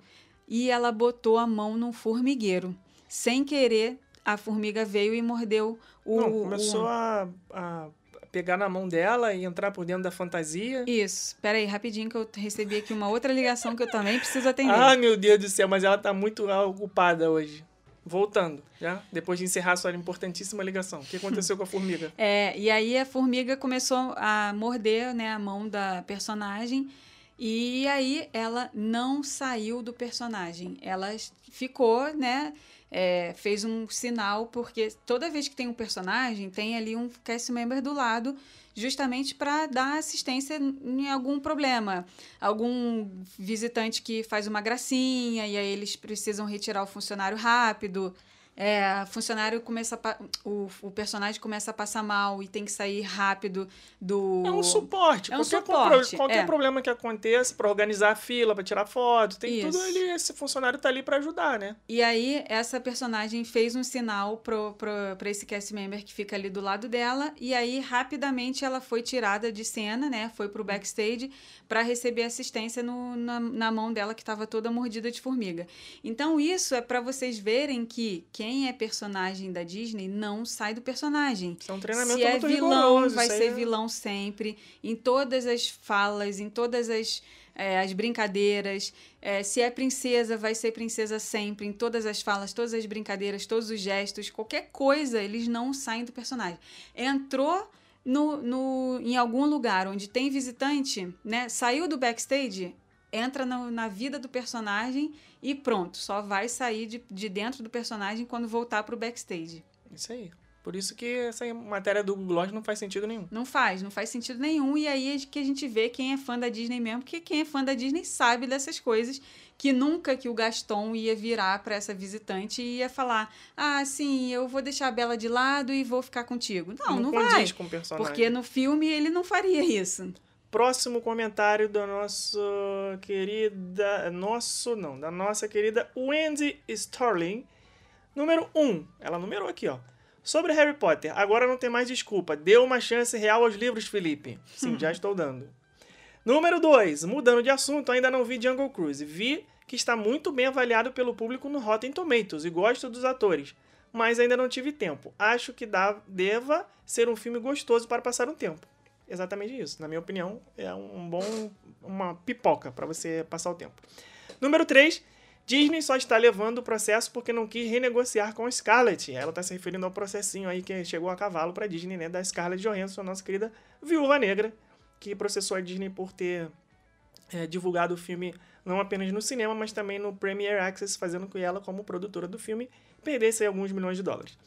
S1: E ela botou a mão num formigueiro. Sem querer, a formiga veio e mordeu o.
S2: Não, começou
S1: o...
S2: a, a pegar na mão dela e entrar por dentro da fantasia.
S1: Isso. Peraí, rapidinho, que eu recebi aqui uma outra ligação que eu também preciso atender.
S2: Ah, meu Deus do céu, mas ela tá muito ocupada hoje. Voltando, já? Depois de encerrar sua importantíssima ligação. O que aconteceu com a formiga? *laughs*
S1: É, e aí a formiga começou a morder né, a mão da personagem. E aí ela não saiu do personagem. Ela ficou, né? É, fez um sinal, porque toda vez que tem um personagem, tem ali um cast member do lado, justamente para dar assistência em algum problema. Algum visitante que faz uma gracinha, e aí eles precisam retirar o funcionário rápido. É, funcionário começa a o, o personagem começa a passar mal e tem que sair rápido do.
S2: É um suporte.
S1: É um
S2: qualquer
S1: suporte,
S2: qualquer
S1: é.
S2: problema que aconteça para organizar a fila, para tirar foto, tem
S1: Isso.
S2: tudo ali. Esse funcionário tá ali para ajudar, né?
S1: E aí, essa personagem fez um sinal pro, pro, pra esse cast member que fica ali do lado dela. E aí, rapidamente, ela foi tirada de cena, né? Foi pro backstage para receber assistência no, na, na mão dela, que estava toda mordida de formiga. Então, isso é para vocês verem que quem é personagem da Disney não sai do personagem.
S2: Isso é um treinamento
S1: Se é
S2: muito
S1: vilão,
S2: rigoroso.
S1: vai ser
S2: é-
S1: vilão sempre. Em todas as falas, em todas as, é, as brincadeiras. É, se é princesa, vai ser princesa sempre. Em todas as falas, todas as brincadeiras, todos os gestos. Qualquer coisa, eles não saem do personagem. Entrou no, no, em algum lugar onde tem visitante, né? Saiu do backstage, entra no- na vida do personagem e pronto. Só vai sair de, de dentro do personagem quando voltar pro backstage.
S2: Isso aí. Por isso que essa matéria do Google não faz sentido nenhum.
S1: Não faz, não faz sentido nenhum. E aí é que a gente vê quem é fã da Disney mesmo, porque quem é fã da Disney sabe dessas coisas que nunca que o Gaston ia virar para essa visitante e ia falar: "Ah, sim, eu vou deixar a Bela de lado e vou ficar contigo". Não, não,
S2: condiz
S1: vai.
S2: com o personagem.
S1: Porque no filme ele não faria isso.
S2: Próximo comentário da nossa querida. Nosso, não, da nossa querida Wendy Starling. Número 1. Um, ela numerou aqui, ó. Sobre Harry Potter, agora não tem mais desculpa. Deu uma chance real aos livros, Felipe. Sim, já *laughs* estou dando. Número 2. Mudando de assunto, ainda não vi Jungle Cruise. Vi que está muito bem avaliado pelo público no Rotten Tomatoes e gosto dos atores. Mas ainda não tive tempo. Acho que dá, deva ser um filme gostoso para passar um tempo. Exatamente isso. Na minha opinião, é um bom. uma pipoca para você passar o tempo. Número 3. Disney só está levando o processo porque não quis renegociar com a Scarlett. Ela está se referindo ao processinho aí que chegou a cavalo para Disney, né? Da Scarlett Johansson, nossa querida viúva negra, que processou a Disney por ter é, divulgado o filme não apenas no cinema, mas também no Premier Access, fazendo com que ela, como produtora do filme, perdesse alguns milhões de dólares.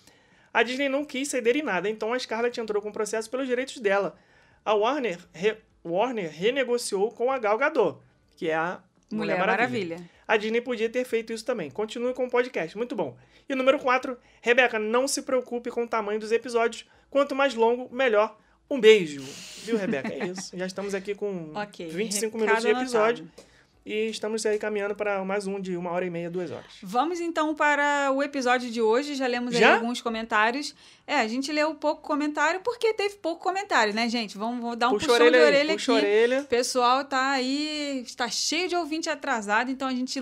S2: A Disney não quis ceder em nada, então a Scarlett entrou com o processo pelos direitos dela. A Warner, re- Warner renegociou com a Gal Gadot, que é a
S1: Mulher, Maravilha.
S2: a Disney podia ter feito isso também. Continue com o podcast, muito bom. E o número 4, Rebeca, não se preocupe com o tamanho dos episódios. Quanto mais longo, melhor. Um beijo. Viu, Rebeca? É isso. Já estamos aqui com *laughs*
S1: Ok,
S2: 25
S1: recado
S2: minutos de episódio.
S1: anotado.
S2: E estamos aí caminhando para mais um de uma hora e meia, duas horas.
S1: Vamos então para o episódio de hoje. Já lemos aí
S2: Já?
S1: alguns comentários. É, a gente leu pouco comentário porque teve pouco comentário, né, gente? Vamos, vamos dar um
S2: puxa
S1: puxão
S2: orelha
S1: de
S2: aí,
S1: orelha
S2: puxa a
S1: aqui.
S2: orelha.
S1: O pessoal tá aí, está cheio de ouvinte atrasado, então a gente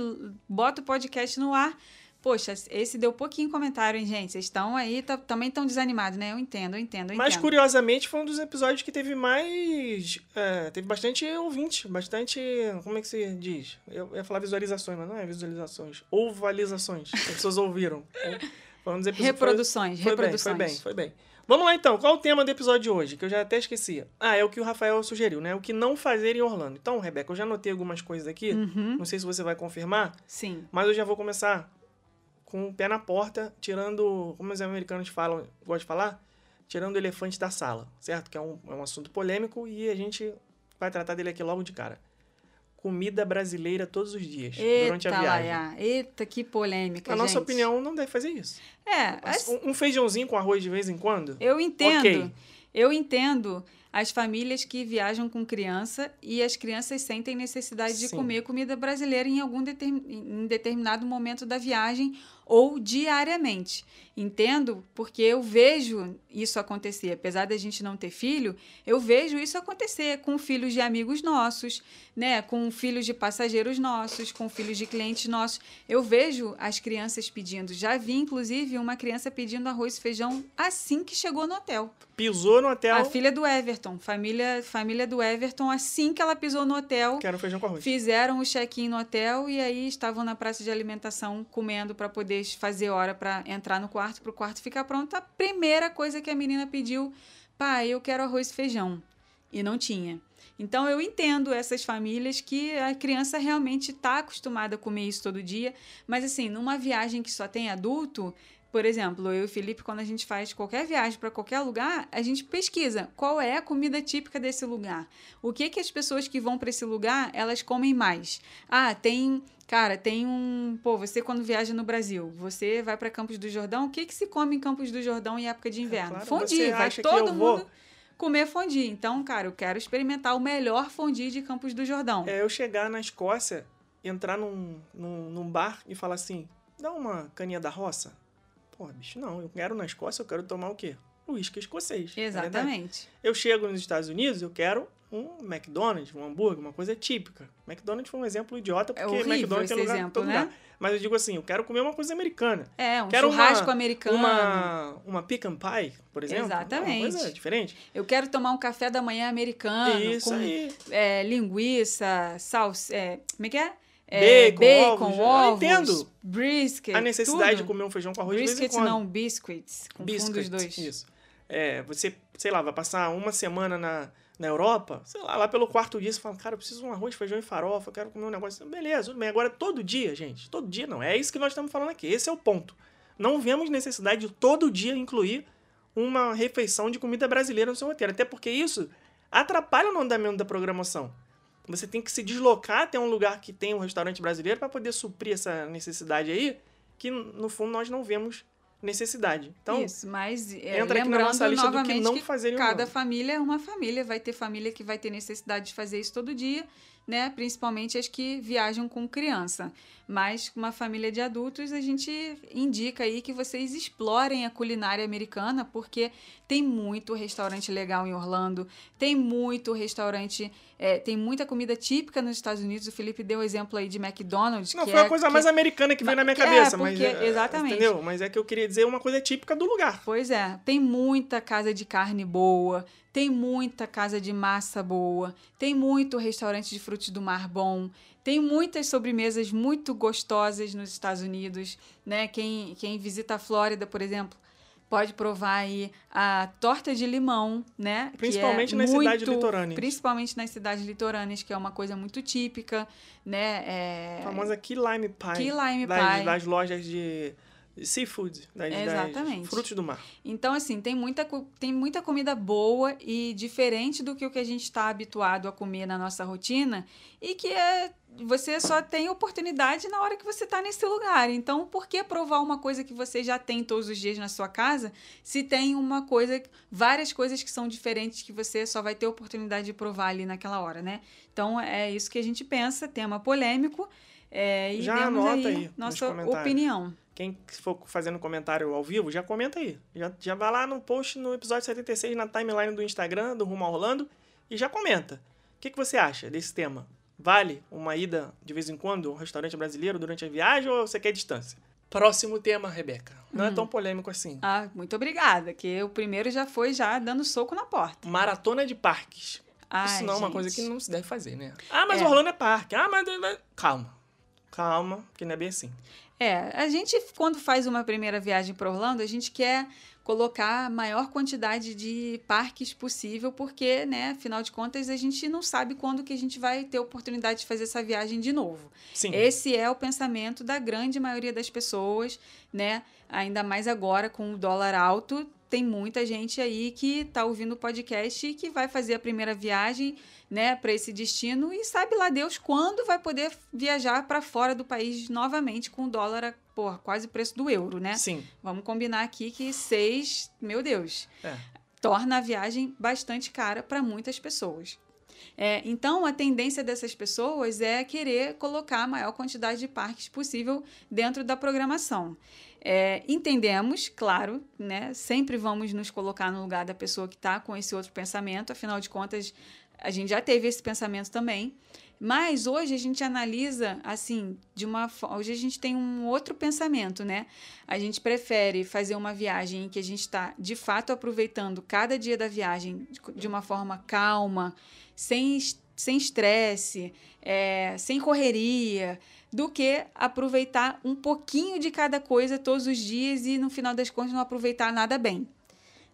S1: bota o podcast no ar. Poxa, esse deu pouquinho comentário, hein, gente? Vocês estão aí, tá- também estão desanimados, né? Eu entendo, eu entendo, eu
S2: Mas
S1: entendo.
S2: curiosamente foi um dos episódios que teve mais. é, teve bastante ouvinte, bastante. Como é que se diz? Eu ia falar visualizações, mas não é visualizações. Ovalizações. As pessoas ouviram. Foi um dos episódios.
S1: Reproduções,
S2: foi,
S1: reproduções.
S2: Foi bem, foi bem, foi bem. Vamos lá então, qual o tema do episódio de hoje? Que eu já até esqueci. Ah, é o que o Rafael sugeriu, né? O que não fazer em Orlando. Então, Rebeca, eu já anotei algumas coisas aqui.
S1: Uhum,
S2: Não sei se você vai confirmar,
S1: sim.
S2: mas eu já vou começar com o pé na porta, tirando, como os americanos falam, gostam de falar, tirando o elefante da sala, certo? Que é um, é um assunto polêmico e a gente vai tratar dele aqui logo de cara. Comida brasileira todos os dias, durante a
S1: Eita,
S2: viagem.
S1: Laia. Eita, que polêmica,
S2: Na nossa
S1: gente.
S2: opinião, não deve fazer isso.
S1: É, assim,
S2: Um, um feijãozinho com arroz de vez em quando?
S1: Eu entendo.
S2: Ok.
S1: Eu entendo as famílias que viajam com criança e as crianças sentem necessidade de
S2: Sim.
S1: comer comida brasileira em algum determin- em determinado momento da viagem ou diariamente. Entendo porque eu vejo isso acontecer. Apesar da gente não ter filho, eu vejo isso acontecer com filhos de amigos nossos, né, com filhos de passageiros nossos, com filhos de clientes nossos. Eu vejo as crianças pedindo. Já vi inclusive uma criança pedindo arroz e feijão assim que chegou no hotel.
S2: Pisou no hotel,
S1: A filha do Everton, família, família do Everton, assim que ela pisou no hotel,
S2: quero feijão com arroz.
S1: fizeram o check-in no hotel e aí estavam na praça de alimentação comendo para poder fazer hora para entrar no quarto, para o quarto ficar pronto. A primeira coisa que a menina pediu, pai, eu quero arroz e feijão. E não tinha. Então eu entendo essas famílias que a criança realmente está acostumada a comer isso todo dia, mas assim, numa viagem que só tem adulto, por exemplo, eu e o Felipe, quando a gente faz qualquer viagem para qualquer lugar, a gente pesquisa qual é a comida típica desse lugar. O que que as pessoas que vão para esse lugar, elas comem mais? Ah, tem, cara, tem um, pô, você quando viaja no Brasil, você vai para Campos do Jordão, o que que se come em Campos do Jordão em época de inverno?
S2: claro,
S1: fondue, vai todo mundo
S2: vou-
S1: comer fondue. Então, cara, eu quero experimentar o melhor fondue de Campos do Jordão.
S2: É eu chegar na Escócia, entrar num, num, num bar e falar assim: dá uma caninha da roça? Porra, bicho, não. Eu quero na Escócia, eu quero tomar o quê? Uísque escocês. é verdade?
S1: Exatamente.
S2: Eu chego nos Estados Unidos, eu quero um McDonald's, um hambúrguer, uma coisa típica. McDonald's foi um exemplo idiota,
S1: É
S2: porque
S1: horrível
S2: McDonald's tem lugar em
S1: exemplo,
S2: todo
S1: né?
S2: lugar. Mas eu digo assim, eu quero comer uma coisa americana.
S1: É, um
S2: Quero uma-
S1: churrasco americano.
S2: Uma, uma pecan pie, por exemplo.
S1: Exatamente.
S2: Uma coisa diferente.
S1: Eu quero tomar um café da manhã americano
S2: Isso
S1: com
S2: aí.
S1: é, linguiça, salsa, é, como é que é? É,
S2: Bacon, ovos. Eu
S1: ovos,
S2: entendo.
S1: brisket,
S2: A necessidade de
S1: tudo.
S2: comer um feijão com arroz de
S1: Brisket não, biscuits, com
S2: Biscuit,
S1: fundo os dois.
S2: Isso. É, você, sei lá, vai passar uma semana na, na Europa, sei lá, lá pelo quarto dia você fala, cara, eu preciso de um arroz, feijão e farofa, eu quero comer um negócio. Beleza, tudo bem. Agora, todo dia, gente, todo dia não. É isso que nós estamos falando aqui. Esse é o ponto. Não vemos necessidade de todo dia incluir uma refeição de comida brasileira no seu roteiro. Até porque isso atrapalha no andamento da programação. Você tem que se deslocar até um lugar que tem um restaurante brasileiro para poder suprir essa necessidade aí, que no fundo nós não vemos necessidade. Então,
S1: Isso, mas é,
S2: entra aqui na nossa lista do que não fazer
S1: cada família é uma família, vai ter família que vai ter necessidade de fazer isso todo dia, né? Principalmente as que viajam com criança. Mas uma família de adultos, a gente indica aí que vocês explorem a culinária americana, porque tem muito restaurante legal em Orlando, tem muito restaurante, é, tem muita comida típica nos Estados Unidos. O Felipe deu o exemplo aí de McDonald's,
S2: Não,
S1: que
S2: foi
S1: é
S2: a coisa
S1: que-
S2: mais americana que veio na minha
S1: É,
S2: cabeça, mas
S1: porque-
S2: é,
S1: exatamente.
S2: entendeu? Mas é que eu queria dizer uma coisa típica do lugar.
S1: Pois é, tem muita casa de carne boa, tem muita casa de massa boa, tem muito restaurante de frutos do mar bom, tem muitas sobremesas muito gostosas nos Estados Unidos, né? Quem, quem visita a Flórida, por exemplo, pode provar aí a torta de limão, né? que é
S2: Principalmente nas
S1: muito-
S2: cidades litorâneas.
S1: Principalmente nas cidades litorâneas, que é uma coisa muito típica, né? É...
S2: A famosa Key Lime Pie.
S1: Key Lime
S2: das,
S1: Pie.
S2: Das lojas de seafood, das, das
S1: Exatamente.
S2: frutos do mar.
S1: Então, assim, tem muita, tem muita comida boa e diferente do que o que a gente está habituado a comer na nossa rotina e que é, você só tem oportunidade na hora que você está nesse lugar. Então, por que provar uma coisa que você já tem todos os dias na sua casa se tem uma coisa, várias coisas que são diferentes que você só vai ter oportunidade de provar ali naquela hora, né? Então, é isso que a gente pensa, tema polêmico. É, e
S2: Já anota
S1: aí,
S2: aí nos
S1: nossa opinião.
S2: Quem for fazendo comentário ao vivo, já comenta aí. Já, já vai lá no post no episódio 76 na timeline do Instagram, do Rumo a Orlando, e já comenta. O que, que você acha desse tema? Vale uma ida de vez em quando a um restaurante brasileiro durante a viagem ou você quer distância? Próximo tema, Rebeca. Não
S1: Hum.
S2: é tão polêmico assim.
S1: Ah, muito obrigada, que o primeiro já foi já dando soco na porta.
S2: Maratona de parques.
S1: Ai,
S2: Isso não é uma coisa que não se deve fazer, né? Ah, mas
S1: É.
S2: Orlando é parque. Ah, mas... Calma. Calma, que não é bem assim.
S1: É, a gente, quando faz uma primeira viagem para Orlando, a gente quer colocar a maior quantidade de parques possível, porque, né, afinal de contas, a gente não sabe quando que a gente vai ter oportunidade de fazer essa viagem de novo.
S2: Sim.
S1: Esse é o pensamento da grande maioria das pessoas, né? Ainda mais agora com o dólar alto, tem muita gente aí que está ouvindo o podcast e que vai fazer a primeira viagem, né, para esse destino e sabe lá Deus quando vai poder viajar para fora do país novamente com o dólar a porra, quase o preço do euro, né?
S2: Sim.
S1: Vamos combinar aqui que seis, meu Deus,
S2: É.
S1: torna a viagem bastante cara para muitas pessoas. É, então, a tendência dessas pessoas é querer colocar a maior quantidade de parques possível dentro da programação. É, entendemos, claro, né? Sempre vamos nos colocar no lugar da pessoa que está com esse outro pensamento, afinal de contas, a gente já teve esse pensamento também. Mas hoje a gente analisa assim, de uma. Hoje a gente tem um outro pensamento, né? A gente prefere fazer uma viagem em que a gente está de fato aproveitando cada dia da viagem de- uma forma calma, sem sem estresse, é, sem correria, do que aproveitar um pouquinho de cada coisa todos os dias e no final das contas não aproveitar nada bem.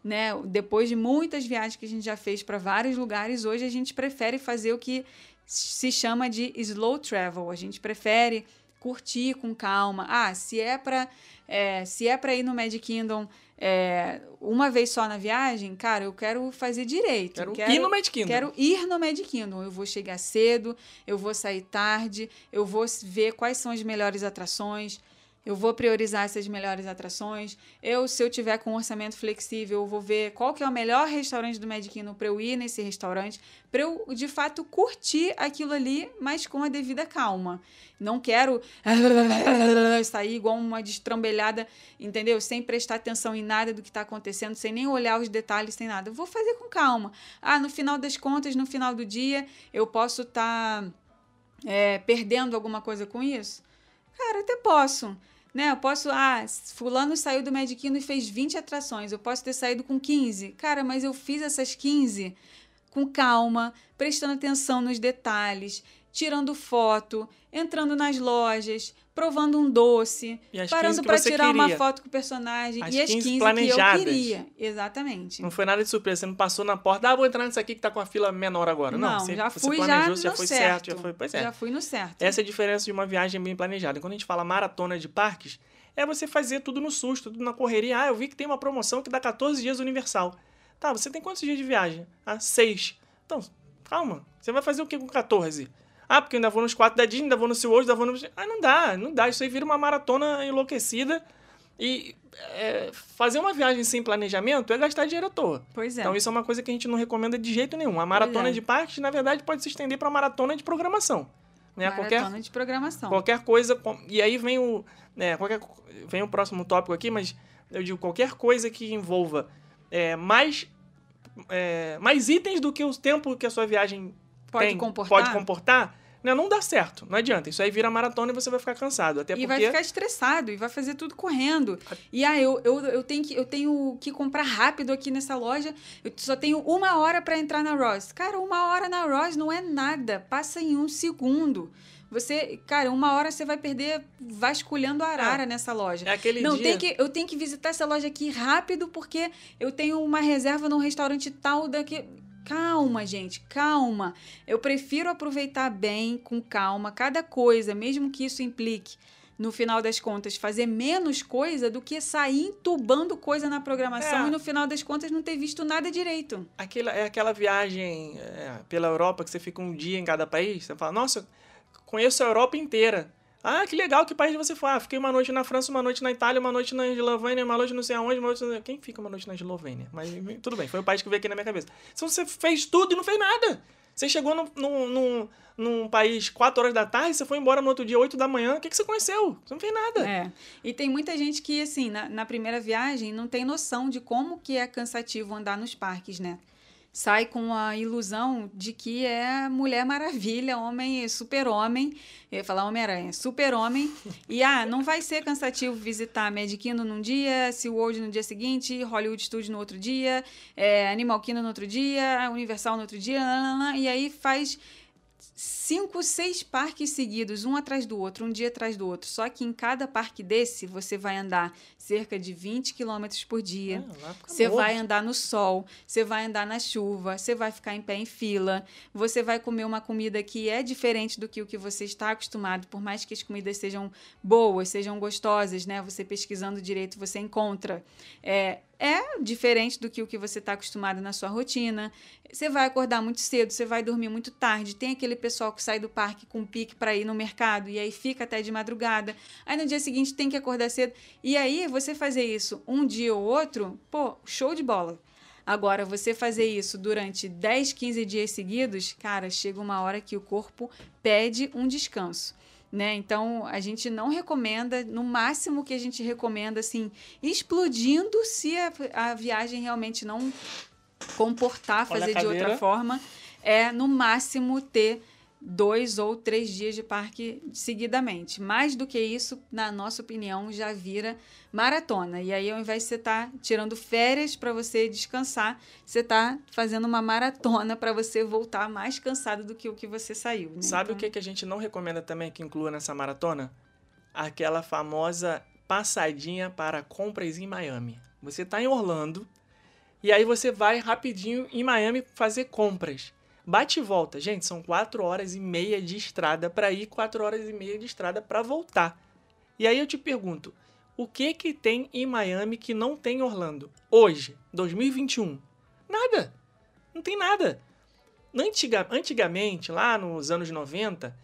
S1: Né? Depois de muitas viagens que a gente já fez para vários lugares, hoje a gente prefere fazer o que se chama de slow travel. A gente prefere curtir com calma. Ah, se é para é, se é para ir no Magic Kingdom é, uma vez só na viagem, cara, eu quero fazer direito.
S2: Quero,
S1: quero
S2: ir no Magic Kingdom.
S1: Quero ir no Magic Kingdom. Eu vou chegar cedo, eu vou sair tarde, eu vou ver quais são as melhores atrações, eu vou priorizar essas melhores atrações. Eu, se eu tiver com um orçamento flexível, eu vou ver qual que é o melhor restaurante do Kingdom para eu ir nesse restaurante, para eu, de fato, curtir aquilo ali, mas com a devida calma. Não quero *laughs* sair igual uma destrambelhada, entendeu? Sem prestar atenção em nada do que está acontecendo, sem nem olhar os detalhes, sem nada. Eu vou fazer com calma. Ah, no final das contas, no final do dia, eu posso estar tá, é, perdendo alguma coisa com isso? Cara, até posso né? Eu posso, ah, fulano saiu do Medikino e fez 20 atrações, eu posso ter saído com 15. Cara, mas eu fiz essas 15 com calma, prestando atenção nos detalhes, tirando foto, entrando nas lojas, provando um doce, parando para tirar
S2: queria.
S1: uma foto com o personagem
S2: as
S1: e as 15, 15
S2: planejadas.
S1: que eu queria. Exatamente.
S2: Não foi nada de surpresa, você não passou na porta, ah, vou entrar nesse aqui que tá com a fila menor agora. Não,
S1: não
S2: você,
S1: já
S2: você
S1: fui
S2: planejou,
S1: já,
S2: já foi certo.
S1: certo.
S2: já foi, pois é.
S1: Já fui no certo.
S2: Essa é a diferença de uma viagem bem planejada. Quando a gente fala maratona de parques, é você fazer tudo no susto, tudo na correria. Ah, eu vi que tem uma promoção que dá 14 dias Universal. Tá, você tem quantos dias de viagem? Ah, seis. Então, calma. Você vai fazer o que com 14? Ah, porque eu ainda vou nos quatro da Disney, ainda vou no SeaWorld, ainda vou no... Ah, não dá, não dá. Isso aí vira uma maratona enlouquecida. E é, fazer uma viagem sem planejamento é gastar dinheiro à toa.
S1: Pois é.
S2: Então isso é uma coisa que a gente não recomenda de jeito nenhum. A maratona
S1: é.
S2: de parques, na verdade, pode se estender para maratona de programação. Né?
S1: Maratona
S2: qualquer,
S1: de programação.
S2: Qualquer coisa. E aí vem o. Né, qualquer, vem o próximo tópico aqui, mas eu digo qualquer coisa que envolva é, mais, é, mais itens do que o tempo que a sua viagem
S1: pode
S2: tem,
S1: comportar.
S2: pode comportar né, não dá certo, não adianta. Isso aí vira maratona e você vai ficar cansado. Até
S1: e
S2: porque...
S1: vai ficar estressado e vai fazer tudo correndo. E ah, eu, eu, eu, tenho que, eu tenho que comprar rápido aqui nessa loja. Eu só tenho uma hora para entrar na Ross. Cara, uma hora na Ross não é nada. Passa em um segundo. Você, cara, uma hora você vai perder vasculhando a arara
S2: É.
S1: nessa loja.
S2: É aquele
S1: Não,
S2: dia...
S1: tem que, eu tenho que visitar essa loja aqui rápido porque eu tenho uma reserva num restaurante tal daqui. Calma, gente, calma. Eu prefiro aproveitar bem, com calma, cada coisa, mesmo que isso implique, no final das contas, fazer menos coisa do que sair entubando coisa na programação
S2: É.
S1: e no final das contas não ter visto nada direito.
S2: Aquela, é aquela viagem é, pela Europa que você fica um dia em cada país. Você fala, nossa, conheço a Europa inteira. Ah, que legal, que país você foi? Ah, fiquei uma noite na França, uma noite na Itália, uma noite na Eslovênia, uma noite não sei aonde, uma noite... Quem fica uma noite na Eslovênia? Mas tudo bem, foi o país que veio aqui na minha cabeça. Então você fez tudo e não fez nada. Você chegou num, num, num, num país 4 horas da tarde, você foi embora no outro dia 8 da manhã, o que, que você conheceu? Você não fez nada.
S1: É. E tem muita gente que, assim, na, na primeira viagem não tem noção de como que é cansativo andar nos parques, né? Sai com a ilusão de que é Mulher Maravilha, homem, super-homem. Eu ia falar Homem-Aranha, super-homem. E, ah, não vai ser cansativo visitar Magic Kingdom num dia, SeaWorld no dia seguinte, Hollywood Studios no outro dia, é, Animal Kingdom no outro dia, Universal no outro dia, e aí faz cinco, seis parques seguidos, um atrás do outro, um dia atrás do outro. Só que em cada parque desse, você vai andar cerca de 20 quilômetros por dia.
S2: Ah,
S1: Você
S2: morto.
S1: vai andar no sol, você vai andar na chuva, você vai ficar em pé em fila, você vai comer uma comida que é diferente do que o que você está acostumado, por mais que as comidas sejam boas, sejam gostosas, né? Você pesquisando direito, você encontra. É, é diferente do que o que você está acostumado na sua rotina. Você vai acordar muito cedo, você vai dormir muito tarde. Tem aquele pessoal que sai do parque com pique para ir no mercado e aí fica até de madrugada. Aí no dia seguinte tem que acordar cedo. E aí você fazer isso um dia ou outro, pô, show de bola. Agora, você fazer isso durante 10, 15 dias seguidos, cara, chega uma hora que o corpo pede um descanso. Né? Então, a gente não recomenda, no máximo que a gente recomenda, assim, explodindo se a, a viagem realmente não comportar, fazer de outra forma, é no máximo ter dois ou três dias de parque seguidamente. Mais do que isso, na nossa opinião, já vira maratona. E aí, ao invés de você estar tirando férias para você descansar, você está fazendo uma maratona para você voltar mais cansado do que o que você saiu. né?
S2: Sabe o
S1: Então,
S2: que, que a gente não recomenda também que inclua nessa maratona? Aquela famosa passadinha para compras em Miami. Você está em Orlando e aí você vai rapidinho em Miami fazer compras. Bate e volta. Gente, são quatro horas e meia de estrada para ir, quatro horas e meia de estrada para voltar. E aí eu te pergunto, o que que tem em Miami que não tem em Orlando? Hoje, 2021. Nada. Não tem nada. Antiga, antigamente, lá nos anos 90,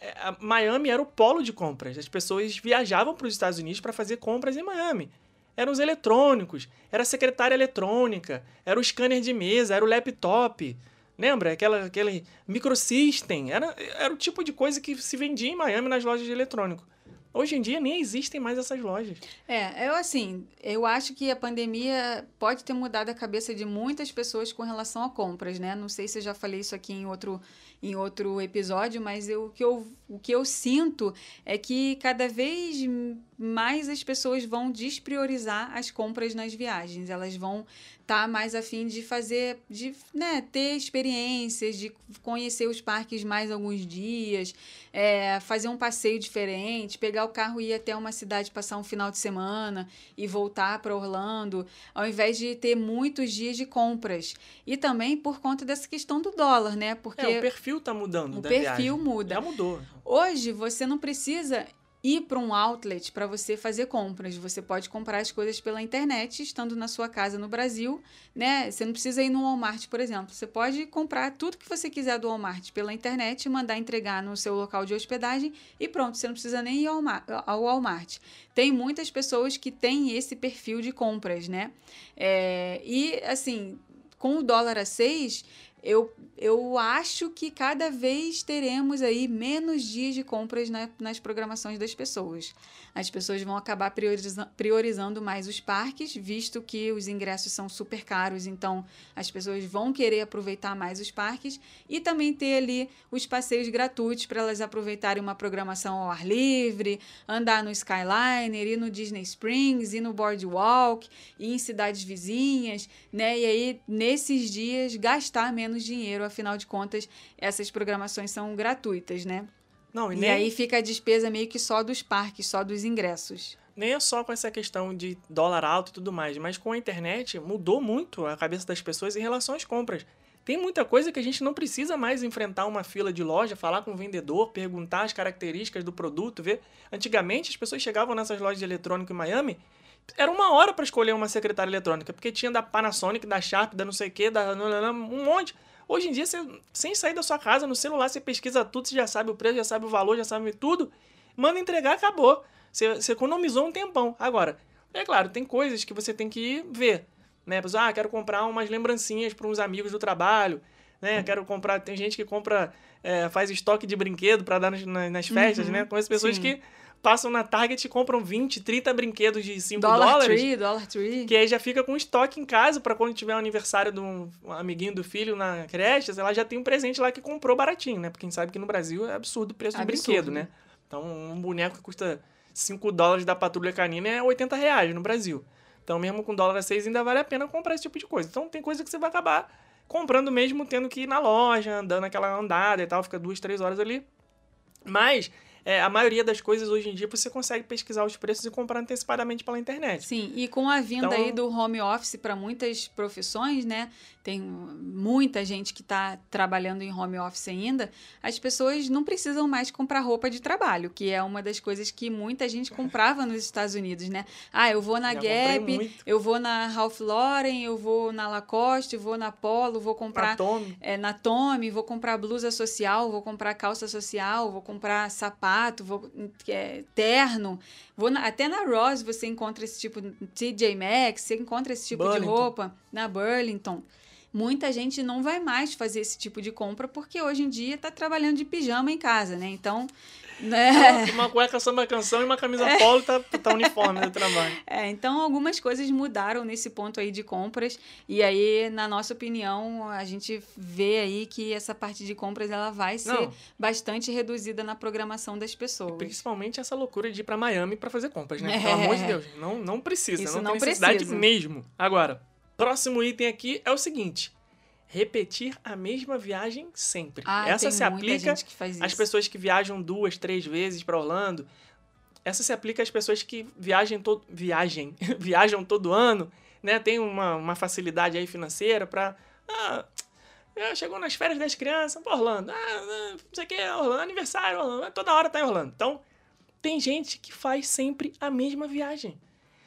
S2: é, Miami era o polo de compras. As pessoas viajavam para os Estados Unidos para fazer compras em Miami. Eram os eletrônicos, era a secretária eletrônica, era o scanner de mesa, era o laptop. Lembra? Aquela, aquele microsystem. Era, era o tipo de coisa que se vendia em Miami nas lojas de eletrônico. Hoje em dia nem existem mais essas lojas.
S1: É, eu assim, eu acho que a pandemia pode ter mudado a cabeça de muitas pessoas com relação a compras, né? Não sei se eu já falei isso aqui em outro, em outro episódio, mas eu, o, que eu, o que eu sinto é que cada vez mais as pessoas vão despriorizar as compras nas viagens. Elas vão tá mais afim de fazer, de né, ter experiências, de conhecer os parques mais alguns dias, é, fazer um passeio diferente, pegar o carro e ir até uma cidade, passar um final de semana e voltar para Orlando, ao invés de ter muitos dias de compras. E também por conta dessa questão do dólar, né? Porque
S2: é, o perfil tá mudando.
S1: O perfil
S2: viagem.
S1: muda.
S2: Já mudou.
S1: Hoje você não precisa ir para um outlet para você fazer compras. Você pode comprar as coisas pela internet, estando na sua casa no Brasil, né? Você não precisa ir no Walmart, por exemplo. Você pode comprar tudo que você quiser do Walmart pela internet, mandar entregar no seu local de hospedagem e pronto, você não precisa nem ir ao Walmart. Tem muitas pessoas que têm esse perfil de compras, né? É, e assim, com o dólar a 6, eu, eu acho que cada vez teremos aí menos dias de compras na, nas programações das pessoas. As pessoas vão acabar prioriza priorizando mais os parques, visto que os ingressos são super caros, então as pessoas vão querer aproveitar mais os parques e também ter ali os passeios gratuitos para elas aproveitarem uma programação ao ar livre, andar no Skyliner, ir no Disney Springs, ir no Boardwalk, ir em cidades vizinhas, né? E aí, nesses dias, gastar menos dinheiro, afinal de contas, essas programações são gratuitas, né?
S2: Não, e,
S1: e
S2: nem...
S1: aí fica a despesa meio que só dos parques, só dos ingressos.
S2: Nem é só com essa questão de dólar alto e tudo mais, mas com a internet mudou muito a cabeça das pessoas em relação às compras. Tem muita coisa que a gente não precisa mais enfrentar uma fila de loja, falar com o vendedor, perguntar as características do produto, ver. Antigamente as pessoas chegavam nessas lojas de eletrônico em Miami era uma hora para escolher uma secretária eletrônica, porque tinha da Panasonic, da Sharp, da não sei o que, da um monte. Hoje em dia, você, sem sair da sua casa, no celular, você pesquisa tudo, você já sabe o preço, já sabe o valor, já sabe tudo. Manda entregar, acabou. Você, você economizou um tempão. Agora, é claro, tem coisas que você tem que ver. Né? Ah, quero comprar umas lembrancinhas para uns amigos do trabalho. Né? Quero comprar. Tem gente que compra, é, faz estoque de brinquedo para dar nas, nas festas, uhum, né? Com as pessoas sim. que passam na Target e compram 20, 30 brinquedos de 5
S1: dollar
S2: dólares.
S1: Tree, dollar tree.
S2: Que aí já fica com estoque em casa para quando tiver o aniversário de um amiguinho do filho na creche, ela já tem um presente lá que comprou baratinho, né? Porque quem sabe que no Brasil é absurdo o preço absurdo. de brinquedo, né? Então, um boneco que custa 5 dólares da patrulha canina é 80 reais no Brasil. Então, mesmo com dólar a 6, ainda vale a pena comprar esse tipo de coisa. Então, tem coisa que você vai acabar comprando mesmo tendo que ir na loja, andando aquela andada e tal, fica duas, três horas ali. Mas é, a maioria das coisas hoje em dia você consegue pesquisar os preços e comprar antecipadamente pela internet.
S1: Sim, e com a vinda então, aí do home office para muitas profissões, né? Tem muita gente que está trabalhando em home office ainda. As pessoas não precisam mais comprar roupa de trabalho, que é uma das coisas que muita gente comprava nos Estados Unidos, né? Ah, eu vou na Já Gap, eu vou na Ralph Lauren, eu vou na Lacoste, vou na Polo, vou comprar
S2: na Tommy,
S1: é, na Tommy vou comprar blusa social, vou comprar calça social, vou comprar sapato sapato, vou, é, terno. Vou na, até na Ross você encontra esse tipo, TJ Maxx, você encontra esse tipo Burlington. de roupa. Na Burlington. Muita gente não vai mais fazer esse tipo de compra porque hoje em dia está trabalhando de pijama em casa, né? Então,
S2: né? Uma cueca samba canção e uma camisa é. polo tá, tá uniforme no trabalho. *laughs*
S1: É, então algumas coisas mudaram nesse ponto aí de compras. E aí, na nossa opinião, a gente vê aí que essa parte de compras ela vai ser não. bastante reduzida na programação das pessoas. E
S2: principalmente essa loucura de ir para Miami para fazer compras, né? É. Pelo amor de Deus, não, não precisa,
S1: Isso
S2: não,
S1: não
S2: tem necessidade
S1: precisa.
S2: mesmo. Agora, próximo item aqui é o seguinte repetir a mesma viagem sempre.
S1: Ah,
S2: Essa se aplica
S1: às
S2: pessoas que viajam duas, três vezes para Orlando. Essa se aplica às pessoas que viajem todo viajem, *laughs* viajam todo ano, né? Tem uma, uma facilidade aí financeira para ah, Já chegou nas férias das crianças, pô, Orlando. Ah, não sei o que, Orlando, aniversário, Orlando. Toda hora tá em Orlando. Então, tem gente que faz sempre a mesma viagem.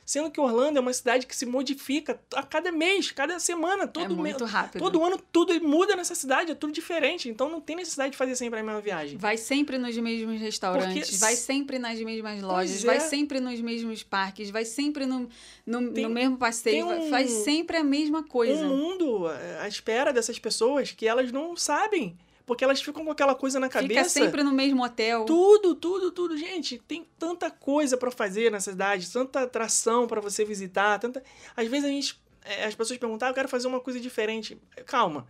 S2: Sendo que Orlando é uma cidade que se modifica a cada mês, cada semana, todo
S1: é muito
S2: mês.
S1: rápido.
S2: Todo ano tudo muda nessa cidade, é tudo diferente. Então não tem necessidade de fazer sempre a mesma viagem.
S1: Vai sempre nos mesmos restaurantes,
S2: Porque-
S1: vai sempre nas mesmas lojas,
S2: Pois
S1: vai
S2: é.
S1: sempre nos mesmos parques, vai sempre no, no,
S2: Tem-
S1: no mesmo passeio,
S2: um-
S1: faz sempre a mesma coisa.
S2: Um mundo é, à espera dessas pessoas que elas não sabem. Porque elas ficam com aquela coisa na cabeça.
S1: Fica sempre no mesmo hotel.
S2: Tudo, tudo, tudo. Gente, tem tanta coisa pra fazer nessa cidade, tanta atração pra você visitar, tanta... Às vezes a gente, é, as pessoas perguntam, ah, eu quero fazer uma coisa diferente. Calma.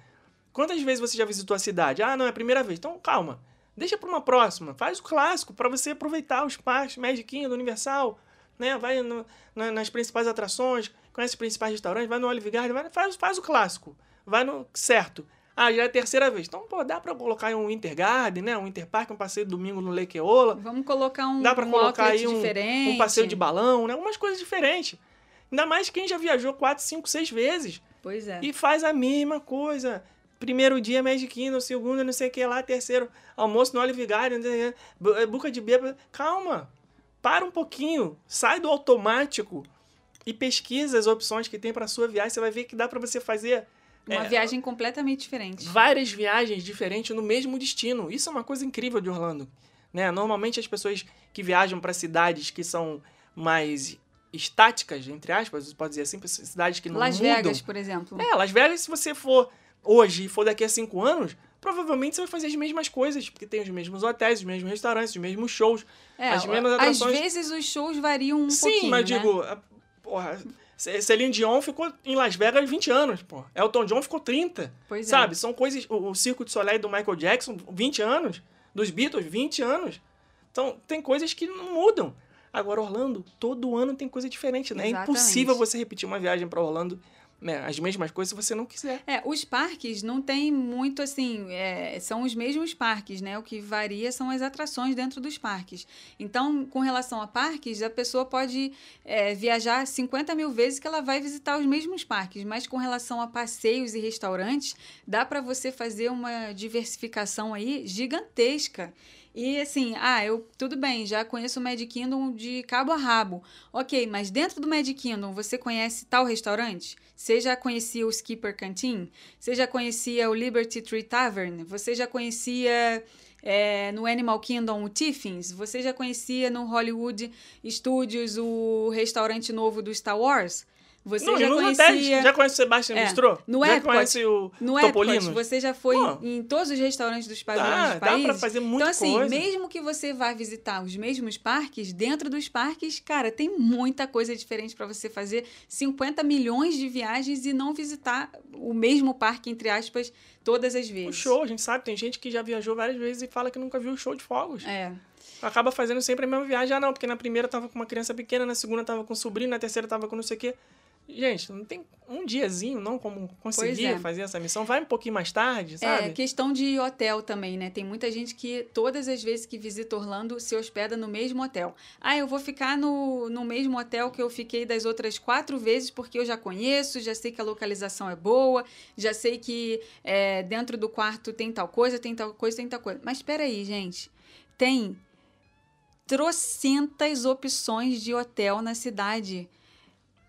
S2: Quantas vezes você já visitou a cidade? Ah, não, é a primeira vez. Então, calma. Deixa pra uma próxima. Faz o clássico pra você aproveitar os parques Magic Kingdom, Universal, né? Vai no- na- nas principais atrações, conhece os principais restaurantes, vai no Olive Garden, vai, faz, faz o clássico. Vai no certo. Ah, já é a terceira vez. Então, pô, dá pra colocar um Winter Garden, né? Um Winter Park, um passeio de domingo no Lake Eola.
S1: Vamos colocar um,
S2: Dá pra
S1: um
S2: colocar aí um,
S1: diferente.
S2: um passeio de balão, né? Algumas coisas diferentes. Ainda mais quem já viajou quatro, cinco, seis vezes
S1: Pois é.
S2: e faz a mesma coisa. Primeiro dia Magic Kingdom, segundo não sei o que lá, terceiro almoço no Olive Garden, buca de bêbado. Calma, para um pouquinho, sai do automático e pesquisa as opções que tem para sua viagem. Você vai ver que dá para você fazer
S1: Uma
S2: é,
S1: viagem completamente diferente.
S2: várias viagens diferentes no mesmo destino. Isso é uma coisa incrível de Orlando. Né? Normalmente as pessoas que viajam para cidades que são mais estáticas, entre aspas, você pode dizer assim, cidades que não
S1: Las
S2: mudam.
S1: Vegas, por exemplo.
S2: É, Las Vegas, se você for hoje e for daqui a cinco anos, provavelmente você vai fazer as mesmas coisas, porque tem os mesmos hotéis, os mesmos restaurantes, os mesmos shows,
S1: É,
S2: as mesmas
S1: às
S2: atrações.
S1: vezes os shows variam um
S2: Sim,
S1: pouquinho,
S2: mas
S1: né?
S2: digo, porra, Celine Dion ficou em Las Vegas 20 anos, pô. Elton John ficou 30.
S1: Pois é.
S2: Sabe? São coisas. O, o Circo de Soleil do Michael Jackson, 20 anos. Dos Beatles, 20 anos. Então, tem coisas que não mudam. Agora, Orlando, todo ano tem coisa diferente, né? É
S1: Exatamente.
S2: impossível você repetir uma viagem para Orlando, né? As mesmas coisas se você não quiser.
S1: É, os parques não tem muito assim, é, são os mesmos parques, né? O que varia são as atrações dentro dos parques. Então, com relação a parques, a pessoa pode é, viajar 50 mil vezes que ela vai visitar os mesmos parques, mas com relação a passeios e restaurantes, dá para você fazer uma diversificação aí gigantesca. E assim, ah, eu tudo bem, já conheço o Magic Kingdom de cabo a rabo. Ok, mas dentro do Magic Kingdom você conhece tal restaurante? Você já conhecia o Skipper Canteen? Você já conhecia o Liberty Tree Tavern? Você já conhecia é, no Animal Kingdom o Tiffins? Você já conhecia no Hollywood Studios o restaurante novo do Star Wars? Você
S2: não,
S1: já conhecia...
S2: já conhece o Sebastian
S1: É,
S2: Bistrô?
S1: no
S2: já
S1: Epcot.
S2: conhece o
S1: No
S2: Topolinos?
S1: Epcot, você já foi
S2: Pô.
S1: em todos os restaurantes dos pavilhões
S2: Dá,
S1: dos
S2: dá pra fazer muita
S1: então, assim,
S2: coisa.
S1: mesmo que você vá visitar os mesmos parques, dentro dos parques, cara, tem muita coisa diferente para você fazer 50 milhões de viagens e não visitar o mesmo parque, entre aspas, todas as
S2: O
S1: vezes.
S2: show, a gente sabe, tem gente que já viajou várias vezes e fala que nunca viu o show de fogos.
S1: É.
S2: Acaba fazendo sempre a mesma viagem. Ah, não, porque na primeira tava com uma criança pequena, na segunda tava com um sobrinho, na terceira tava com não sei o quê. Gente, não tem um diazinho, não, como conseguir
S1: é.
S2: fazer essa missão. Vai um pouquinho mais tarde, sabe?
S1: É, questão de hotel também, né? Tem muita gente que todas as vezes que visita Orlando se hospeda no mesmo hotel. Ah, eu vou ficar no, no mesmo hotel que eu fiquei das outras quatro vezes porque eu já conheço, já sei que a localização é boa, já sei que é, dentro do quarto tem tal coisa, tem tal coisa, tem tal coisa. Mas espera aí, gente. Tem trocentas opções de hotel na cidade.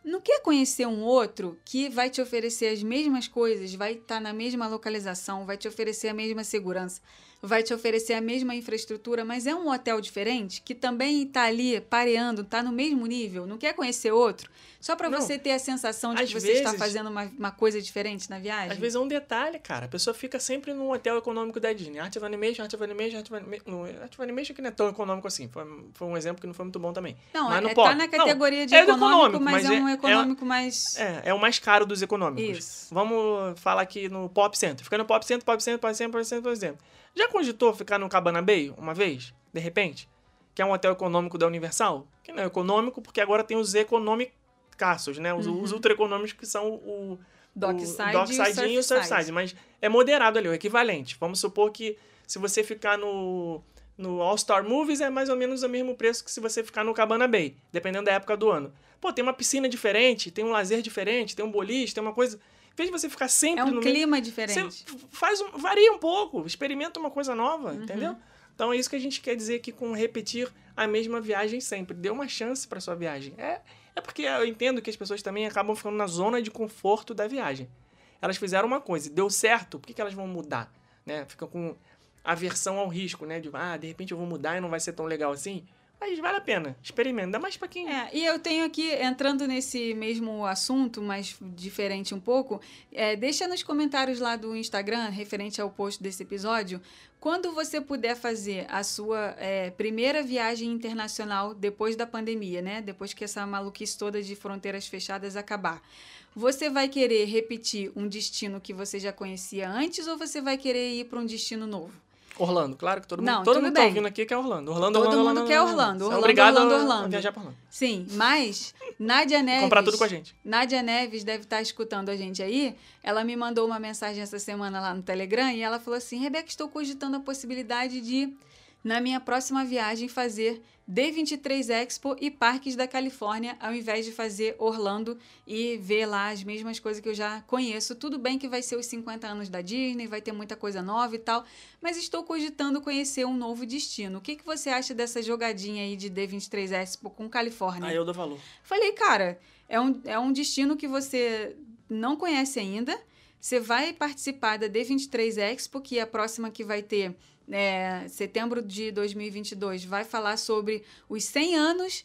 S1: Não quer conhecer um outro que vai te oferecer as mesmas coisas, vai estar na mesma localização, vai te oferecer a mesma segurança, vai te oferecer a mesma infraestrutura, mas é um hotel diferente que também está ali pareando, está no mesmo nível? Não quer conhecer outro? Só para
S2: Não.
S1: você ter a sensação de que você está
S2: vezes-
S1: fazendo uma, uma coisa diferente na viagem?
S2: Às vezes é um detalhe, cara. A pessoa fica sempre num hotel econômico da Disney. Art of Animation, Art of Animation, Art of Animation. Art of Animation que não é tão econômico assim. Foi, foi um exemplo que não foi muito bom também.
S1: não,
S2: mas
S1: é, tá
S2: pop.
S1: na
S2: Não,
S1: categoria de
S2: é
S1: econômico,
S2: econômico,
S1: mas,
S2: mas
S1: é um
S2: é- é-
S1: econômico mais...
S2: É, é o mais caro dos econômicos.
S1: Isso.
S2: Vamos falar aqui no Pop Center. Fica no Pop Center, Pop Center, Pop Center, Pop Center, por exemplo. Já cogitou ficar no Cabana Bay uma vez, de repente? Que é um hotel econômico da Universal? Que não é econômico porque agora tem os econômicos, né? Os, os ultra econômicos que são o...
S1: Dockside
S2: Dockside
S1: e
S2: e
S1: o
S2: o Surfside. Mas é moderado ali, o equivalente. Vamos supor que se você ficar no, no All Star Movies é mais ou menos o mesmo preço que se você ficar no Cabana Bay, dependendo da época do ano. Pô, tem uma piscina diferente, tem um lazer diferente, tem um boliche, tem uma coisa. Em vez de você ficar sempre
S1: É um
S2: no
S1: clima
S2: mesmo,
S1: diferente.
S2: você faz um, varia um pouco, experimenta uma coisa nova,
S1: Uhum.
S2: entendeu? Então é isso que a gente quer dizer aqui com repetir a mesma viagem sempre. Dê uma chance para sua viagem. É, é porque eu entendo que as pessoas também acabam ficando na zona de conforto da viagem. Elas fizeram uma coisa, e deu certo, por que, que elas vão mudar? Né? Ficam com aversão ao risco, né? De, ah, de repente eu vou mudar e não vai ser tão legal assim. Mas vale a pena, experimenta. Ainda mais pra quem...
S1: É, e eu tenho aqui, entrando nesse mesmo assunto, mas diferente um pouco, é, deixa nos comentários lá do Instagram, referente ao post desse episódio, quando você puder fazer a sua é, primeira viagem internacional depois da pandemia, né? Depois que essa maluquice toda de fronteiras fechadas acabar. Você vai querer repetir um destino que você já conhecia antes ou você vai querer ir para um destino novo?
S2: Orlando, claro que todo mundo,
S1: Não,
S2: todo mundo tá ouvindo aqui que é Orlando. Orlando,
S1: Todo
S2: Orlando,
S1: mundo
S2: Orlando,
S1: quer Orlando,
S2: é
S1: Orlando,
S2: obrigado
S1: Orlando, Orlando.
S2: a viajar pra Orlando.
S1: Sim, mas Nádia *laughs* Neves.
S2: Comprar tudo com a gente.
S1: Nádia Neves deve estar escutando a gente aí. Ela me mandou uma mensagem essa semana lá no Telegram e ela falou assim: Rebeca, estou cogitando a possibilidade de, na minha próxima viagem, fazer D23 Expo e parques da Califórnia, ao invés de fazer Orlando e ver lá as mesmas coisas que eu já conheço. Tudo bem que vai ser os 50 anos da Disney, vai ter muita coisa nova e tal, mas estou cogitando conhecer um novo destino. O que, que você acha dessa jogadinha aí de D23 Expo com Califórnia?
S2: Aí eu dou valor.
S1: Falei, cara, é um, é um destino que você não conhece ainda. Você vai participar da D23 Expo, que é a próxima que vai ter é, setembro de 2022, vai falar sobre os 100 anos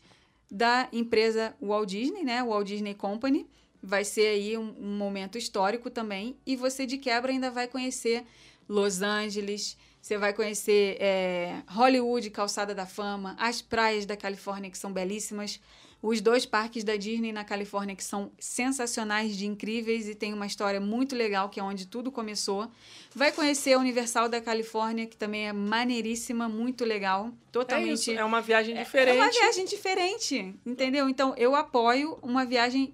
S1: da empresa Walt Disney, né? Walt Disney Company. Vai ser aí um, um momento histórico também. E você, de quebra, ainda vai conhecer Los Angeles, você vai conhecer é, Hollywood, Calçada da Fama, as praias da Califórnia, que são belíssimas, os dois parques da Disney na Califórnia, que são sensacionais, de incríveis e tem uma história muito legal, que é onde tudo começou. Vai conhecer a Universal da Califórnia, que também é maneiríssima, muito legal,
S2: É
S1: totalmente.
S2: isso, é uma viagem
S1: É
S2: diferente.
S1: uma viagem diferente, entendeu? Então, eu apoio uma viagem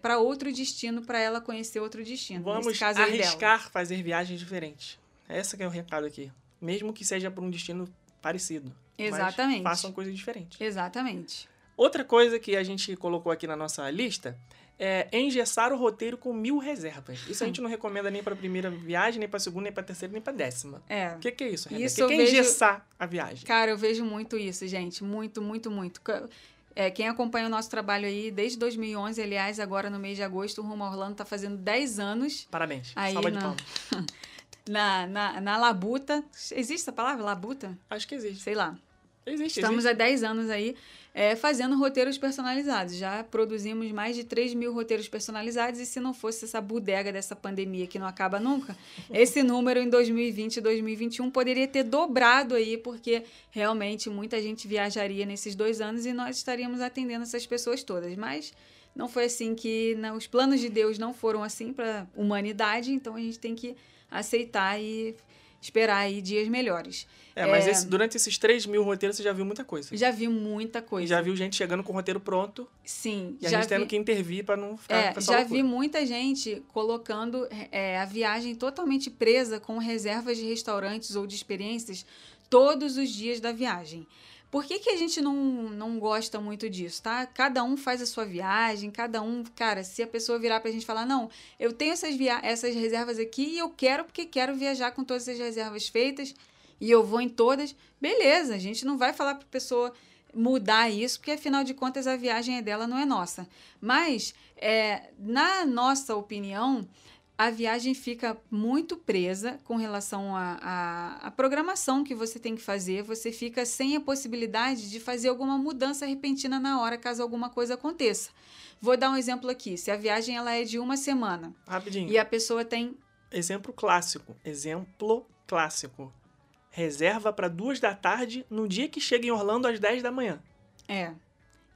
S1: para outro destino, para ela conhecer outro destino.
S2: Vamos
S1: dela.
S2: arriscar fazer viagens diferentes. Essa que é o recado aqui. Mesmo que seja para um destino parecido.
S1: Exatamente.
S2: façam coisas diferentes.
S1: Exatamente.
S2: Outra coisa que a gente colocou aqui na nossa lista é engessar o roteiro com mil reservas. Isso a gente não recomenda nem para a primeira viagem, nem para a segunda, nem para a terceira, nem para a décima.
S1: É.
S2: O que, que é isso?
S1: Isso
S2: O que, que é
S1: vejo-
S2: engessar a viagem?
S1: Cara, eu vejo muito isso, gente. Muito, muito, muito. É, quem acompanha o nosso trabalho aí desde 2011, aliás, agora no mês de agosto, o Rumo Orlando tá fazendo 10 anos
S2: Parabéns.
S1: Aí
S2: Salva de
S1: na-
S2: palmas. *laughs*
S1: na, na, na Labuta. Existe essa palavra? Labuta?
S2: Acho que existe.
S1: Sei lá.
S2: Existe,
S1: Estamos
S2: existe.
S1: há 10 anos aí é, fazendo roteiros personalizados. Já produzimos mais de 3 mil roteiros personalizados e se não fosse essa bodega dessa pandemia que não acaba nunca, *laughs* esse número em 2020 e 2021 poderia ter dobrado aí, porque realmente muita gente viajaria nesses dois anos e nós estaríamos atendendo essas pessoas todas. Mas não foi assim que... não, os planos de Deus não foram assim para a humanidade, então a gente tem que aceitar e esperar aí dias melhores.
S2: É, mas
S1: É.
S2: esse- durante esses 3 mil roteiros você já viu muita coisa.
S1: Já vi muita
S2: E
S1: coisa.
S2: já viu gente chegando com o roteiro pronto
S1: Sim,
S2: e a
S1: já
S2: gente tendo
S1: vi,
S2: que intervir para não ficar
S1: é, já
S2: loucura.
S1: vi muita gente colocando é, a viagem totalmente presa com reservas de restaurantes ou de experiências todos os dias da viagem. Por que, que a gente não, não gosta muito disso, tá? Cada um faz a sua viagem, cada um... Cara, se a pessoa virar pra gente falar, não, eu tenho essas, via essas reservas aqui e eu quero porque quero viajar com todas as reservas feitas e eu vou em todas, beleza, a gente não vai falar pra pessoa mudar isso, porque afinal de contas a viagem é dela, não é nossa. Mas, é, na nossa opinião, a viagem fica muito presa com relação à programação que você tem que fazer. Você fica sem a possibilidade de fazer alguma mudança repentina na hora, caso alguma coisa aconteça. Vou dar um exemplo aqui. Se a viagem ela é de uma semana
S2: Rapidinho.
S1: e a pessoa tem
S2: Exemplo clássico. Exemplo clássico. Reserva para duas da tarde no dia que chega em Orlando às 10 da manhã.
S1: É.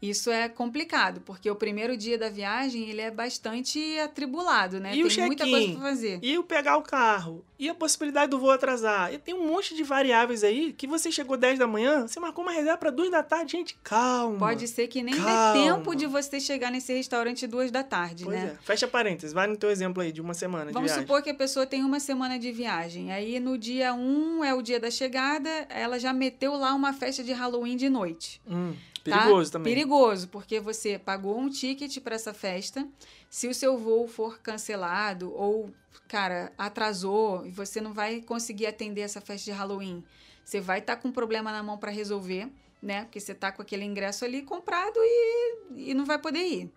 S1: Isso é complicado, porque o primeiro dia da viagem ele é bastante atribulado, né?
S2: E
S1: Tem muita coisa pra fazer.
S2: E o pegar o carro. E a possibilidade do voo atrasar. E tem um monte de variáveis aí que você chegou 10 da manhã, você marcou uma reserva para 2 da tarde. Gente, calma.
S1: Pode ser que nem
S2: Calma.
S1: dê tempo de você chegar nesse restaurante duas da tarde,
S2: Pois
S1: né?
S2: é. Fecha parênteses. Vai no teu exemplo aí de uma semana
S1: Vamos
S2: de viagem.
S1: supor que a pessoa tem uma semana de viagem. Aí no dia 1 é o dia da chegada, ela já meteu lá uma festa de Halloween de noite.
S2: Hum,
S1: tá?
S2: Perigoso também.
S1: Perigoso, porque você pagou um ticket para essa festa. Se o seu voo for cancelado ou, cara, atrasou e você não vai conseguir atender essa festa de Halloween, você vai estar com um problema na mão para resolver, né? Porque você tá com aquele ingresso ali comprado e, e não vai poder ir.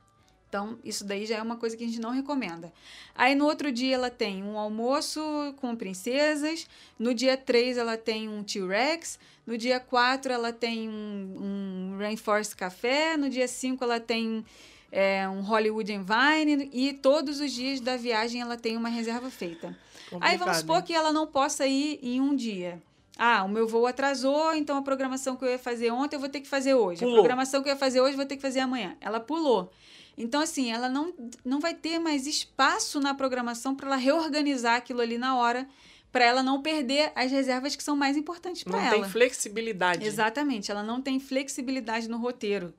S1: Então, isso daí já é uma coisa que a gente não recomenda. Aí, no outro dia, ela tem um almoço com princesas. No dia 3, ela tem um T-Rex. No dia 4, ela tem um, um Rainforest Café. No dia 5, ela tem é, um Hollywood and Vine. E todos os dias da viagem, ela tem uma reserva feita. Aí, vamos supor
S2: hein?
S1: que ela não possa ir em um dia. Ah, o meu voo atrasou, então a programação que eu ia fazer ontem eu vou ter que fazer hoje.
S2: Pulou.
S1: A programação que eu ia fazer hoje eu vou ter que fazer amanhã. Ela pulou. Então, assim, ela não, não vai ter mais espaço na programação para ela reorganizar aquilo ali na hora, para ela não perder as reservas que são mais importantes para
S2: Não
S1: ela.
S2: tem flexibilidade.
S1: Exatamente, ela não tem flexibilidade no roteiro.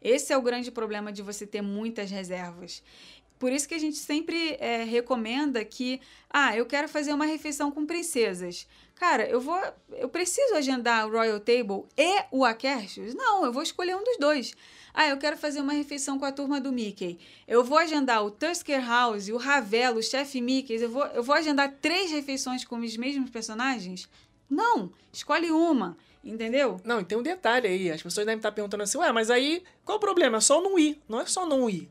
S1: Esse é o grande problema de você ter muitas reservas. Por isso que a gente sempre é, recomenda que, ah, eu quero fazer uma refeição com princesas. Cara, eu vou, eu preciso agendar o Royal Table e o Akershus? Não, eu vou escolher um dos dois. Ah, eu quero fazer uma refeição com a turma do Mickey. Eu vou agendar o Tusker House, o Ravel, o Chef Mickey. Eu vou, eu vou agendar três refeições com os mesmos personagens? Não, escolhe uma, entendeu?
S2: Não, e tem um detalhe aí. As pessoas devem estar perguntando assim, ué, mas aí qual o problema? É só não ir. Não é só não ir.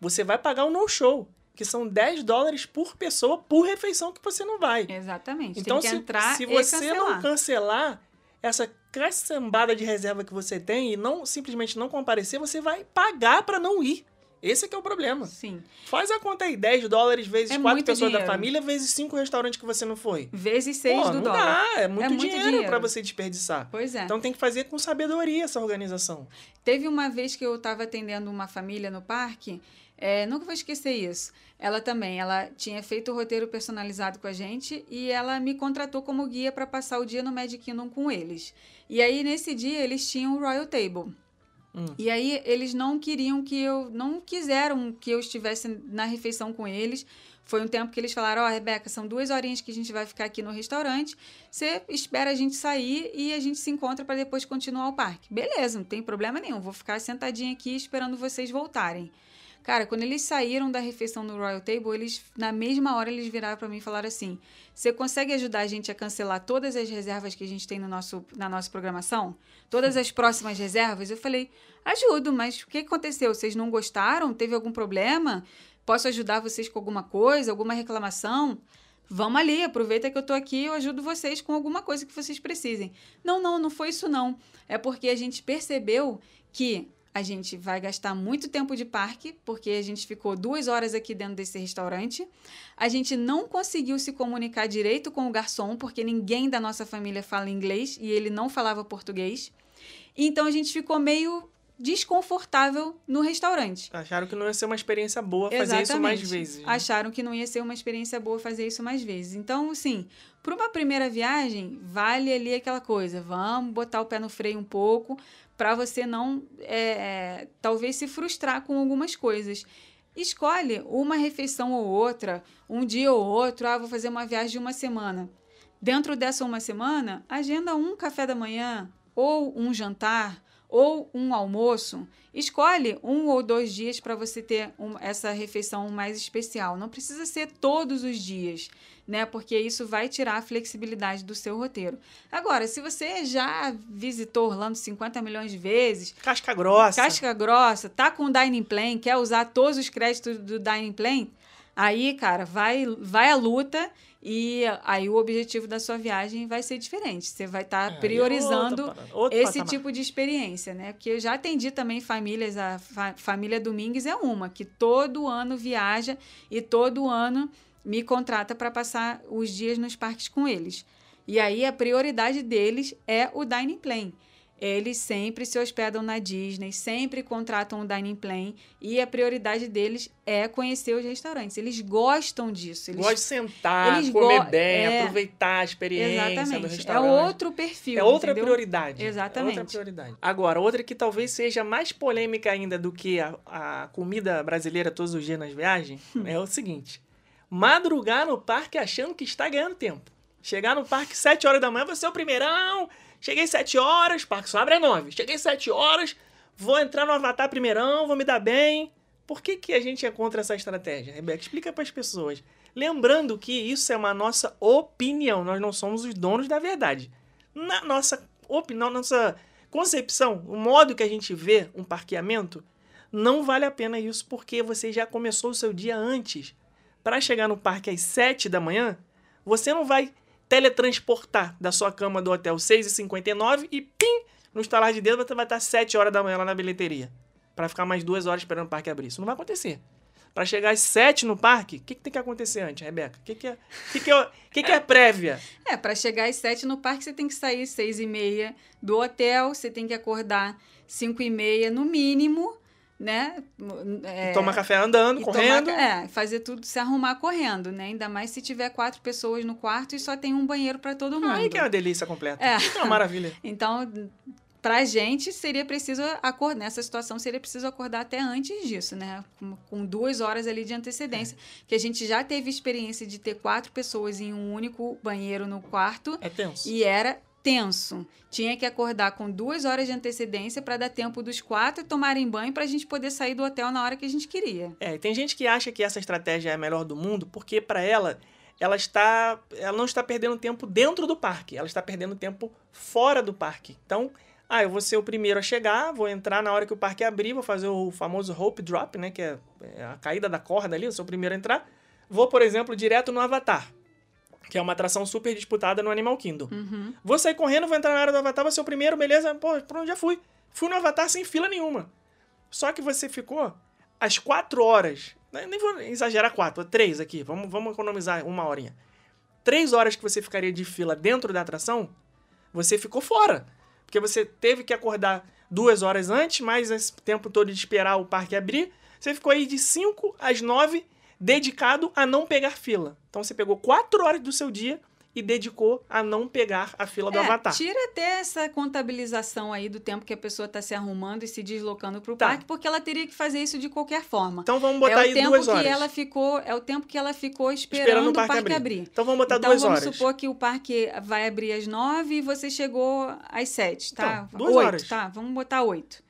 S2: Você vai pagar o no-show, que são 10 dólares por pessoa por refeição que você não vai.
S1: Exatamente.
S2: Então,
S1: tem que
S2: se,
S1: entrar
S2: se você
S1: cancelar.
S2: não cancelar essa caçambada de reserva que você tem e não simplesmente não comparecer, você vai pagar pra não ir. Esse é que é o problema.
S1: Sim.
S2: Faz a conta aí, 10 dólares vezes
S1: É
S2: quatro
S1: muito
S2: pessoas da
S1: dinheiro.
S2: família, vezes cinco restaurantes que você não foi.
S1: Vezes seis
S2: Pô,
S1: do
S2: não
S1: dólar.
S2: dá, é muito,
S1: É muito
S2: dinheiro,
S1: dinheiro.
S2: pra você desperdiçar.
S1: Pois é.
S2: Então tem que fazer com sabedoria essa organização.
S1: Teve uma vez que eu estava atendendo uma família no parque, é, nunca vou esquecer isso. Ela também, ela tinha feito o roteiro personalizado com a gente e ela me contratou como guia para passar o dia no Magic Kingdom com eles. E aí, nesse dia, eles tinham o Royal Table.
S2: Hum.
S1: E aí, eles não queriam que eu, não quiseram que eu estivesse na refeição com eles. Foi um tempo que eles falaram: Ó, Rebeca, são duas horinhas que a gente vai ficar aqui no restaurante. Você espera a gente sair e a gente se encontra para depois continuar o parque. Beleza, não tem problema nenhum. Vou ficar sentadinha aqui esperando vocês voltarem. Cara, quando eles saíram da refeição no Royal Table, eles na mesma hora eles viraram para mim e falaram assim: "Você consegue ajudar a gente a cancelar todas as reservas que a gente tem no nosso, na nossa programação? Todas as próximas reservas?" Eu falei: "Ajudo, mas o que aconteceu? Vocês não gostaram? Teve algum problema? Posso ajudar vocês com alguma coisa, alguma reclamação?" Vamos ali, aproveita que eu tô aqui, eu ajudo vocês com alguma coisa que vocês precisem. Não, não, não foi isso não. É porque a gente percebeu que a gente vai gastar muito tempo de parque, porque a gente ficou duas horas aqui dentro desse restaurante. A gente não conseguiu se comunicar direito com o garçom, porque ninguém da nossa família fala inglês e ele não falava português. Então a gente ficou meio desconfortável no restaurante.
S2: Acharam que não ia ser uma experiência boa fazer isso mais vezes. né?
S1: Acharam que não ia ser uma experiência boa fazer isso mais vezes. Então, assim, para uma primeira viagem, vale ali aquela coisa. Vamos botar o pé no freio um pouco para você não, é, é, talvez, se frustrar com algumas coisas. Escolhe uma refeição ou outra, um dia ou outro. Ah, vou fazer uma viagem de uma semana. Dentro dessa uma semana, agenda um café da manhã ou um jantar ou um almoço, escolhe um ou dois dias para você ter um, essa refeição mais especial. Não precisa ser todos os dias, né? Porque isso vai tirar a flexibilidade do seu roteiro. Agora, se você já visitou Orlando 50 milhões de vezes,
S2: Casca grossa.
S1: casca grossa, tá com o Dining Plan, quer usar todos os créditos do Dining Plan, aí, cara, vai, vai à luta e aí o objetivo da sua viagem vai ser diferente. Você vai estar
S2: É, aí é
S1: priorizando
S2: outra
S1: esse
S2: patamar.
S1: tipo de experiência, né? Porque eu já atendi também famílias, a fa- família Domingues é uma, que todo ano viaja e todo ano me contrata para passar os dias nos parques com eles. E aí a prioridade deles é o dining plan. Eles sempre se hospedam na Disney, sempre contratam o dining plan e a prioridade deles é conhecer os restaurantes. Eles gostam disso. Eles
S2: Gosta de sentar,
S1: eles
S2: comer bem,
S1: é.
S2: aproveitar a experiência do
S1: Exatamente. É
S2: restaurante.
S1: outro perfil.
S2: É outra
S1: entendeu?
S2: prioridade.
S1: Exatamente.
S2: É outra prioridade. Agora, outra que talvez seja mais polêmica ainda do que a, a comida brasileira todos os dias nas viagens *laughs* é o seguinte: madrugar no parque achando que está ganhando tempo. Chegar no parque 7 horas da manhã, você é o primeirão. Cheguei 7 horas, parque só abre às 9. Cheguei 7 horas, vou entrar no Avatar primeirão, vou me dar bem. Por que, que a gente é contra essa estratégia, Rebeca? Explica para as pessoas. Lembrando que isso é uma nossa opinião, nós não somos os donos da verdade. Na nossa opinião, nossa concepção, o modo que a gente vê um parqueamento, não vale a pena isso porque você já começou o seu dia antes. Para chegar no parque às 7 da manhã, você não vai teletransportar da sua cama do hotel 6h59 e pim, no estalar de dedo você vai estar 7 horas da manhã lá na bilheteria. para ficar mais duas horas esperando o parque abrir. Isso não vai acontecer. Para chegar às 7 no parque, o que, que, tem que acontecer antes, Rebeca? O que, que, é, que, que, é, que, que é prévia?
S1: É, para chegar às 7 no parque, você tem que sair 6 e meia do hotel, você tem que acordar 5 e meia no mínimo, né?
S2: É, tomar café andando, correndo.
S1: Tomar, é, fazer tudo, se arrumar correndo, né? Ainda mais se tiver quatro pessoas no quarto e só tem um banheiro para todo mundo.
S2: Aí que é uma delícia completa. É, é uma maravilha. *laughs*
S1: então, pra gente seria preciso acordar, nessa situação seria preciso acordar até antes disso, né? Com, com duas horas ali de antecedência. É. Que a gente já teve experiência de ter quatro pessoas em um único banheiro no quarto.
S2: É tenso.
S1: E era tenso. Tinha que acordar com duas horas de antecedência para dar tempo dos quatro tomarem banho para a gente poder sair do hotel na hora que a gente queria.
S2: É, tem gente que acha que essa estratégia é a melhor do mundo porque para ela ela está ela não está perdendo tempo dentro do parque, ela está perdendo tempo fora do parque. Então ah, eu vou ser o primeiro a chegar, vou entrar na hora que o parque abrir, vou fazer o famoso rope drop, né? Que é, é a caída da corda ali, eu sou o primeiro a entrar. Vou, por exemplo, direto no Avatar, que é uma atração super disputada no Animal Kingdom.
S1: Uhum.
S2: Vou sair correndo, vou entrar na área do Avatar, vou ser o primeiro, beleza? Pô, pronto, já fui. Fui no Avatar sem fila nenhuma. Só que você ficou às quatro horas, né, nem vou exagerar quatro, três aqui, vamos, vamos economizar uma horinha. Três horas que você ficaria de fila dentro da atração, você ficou fora. Porque você teve que acordar duas horas antes, mais esse tempo todo de esperar o parque abrir. Você ficou aí de 5 às 9 dedicado a não pegar fila. Então você pegou quatro horas do seu dia e dedicou a não pegar a fila do
S1: é,
S2: avatar.
S1: Tira até essa contabilização aí do tempo que a pessoa está se arrumando e se deslocando para o tá. parque, porque ela teria que fazer isso de qualquer forma.
S2: Então vamos botar é aí duas horas.
S1: Que ela ficou, é o tempo que ela ficou esperando, esperando o parque, parque abrir. abrir.
S2: Então vamos botar então, duas
S1: vamos
S2: horas.
S1: Vamos supor que o parque vai abrir às nove e você chegou às sete, tá?
S2: Então, duas oito, horas.
S1: tá? Vamos botar oito.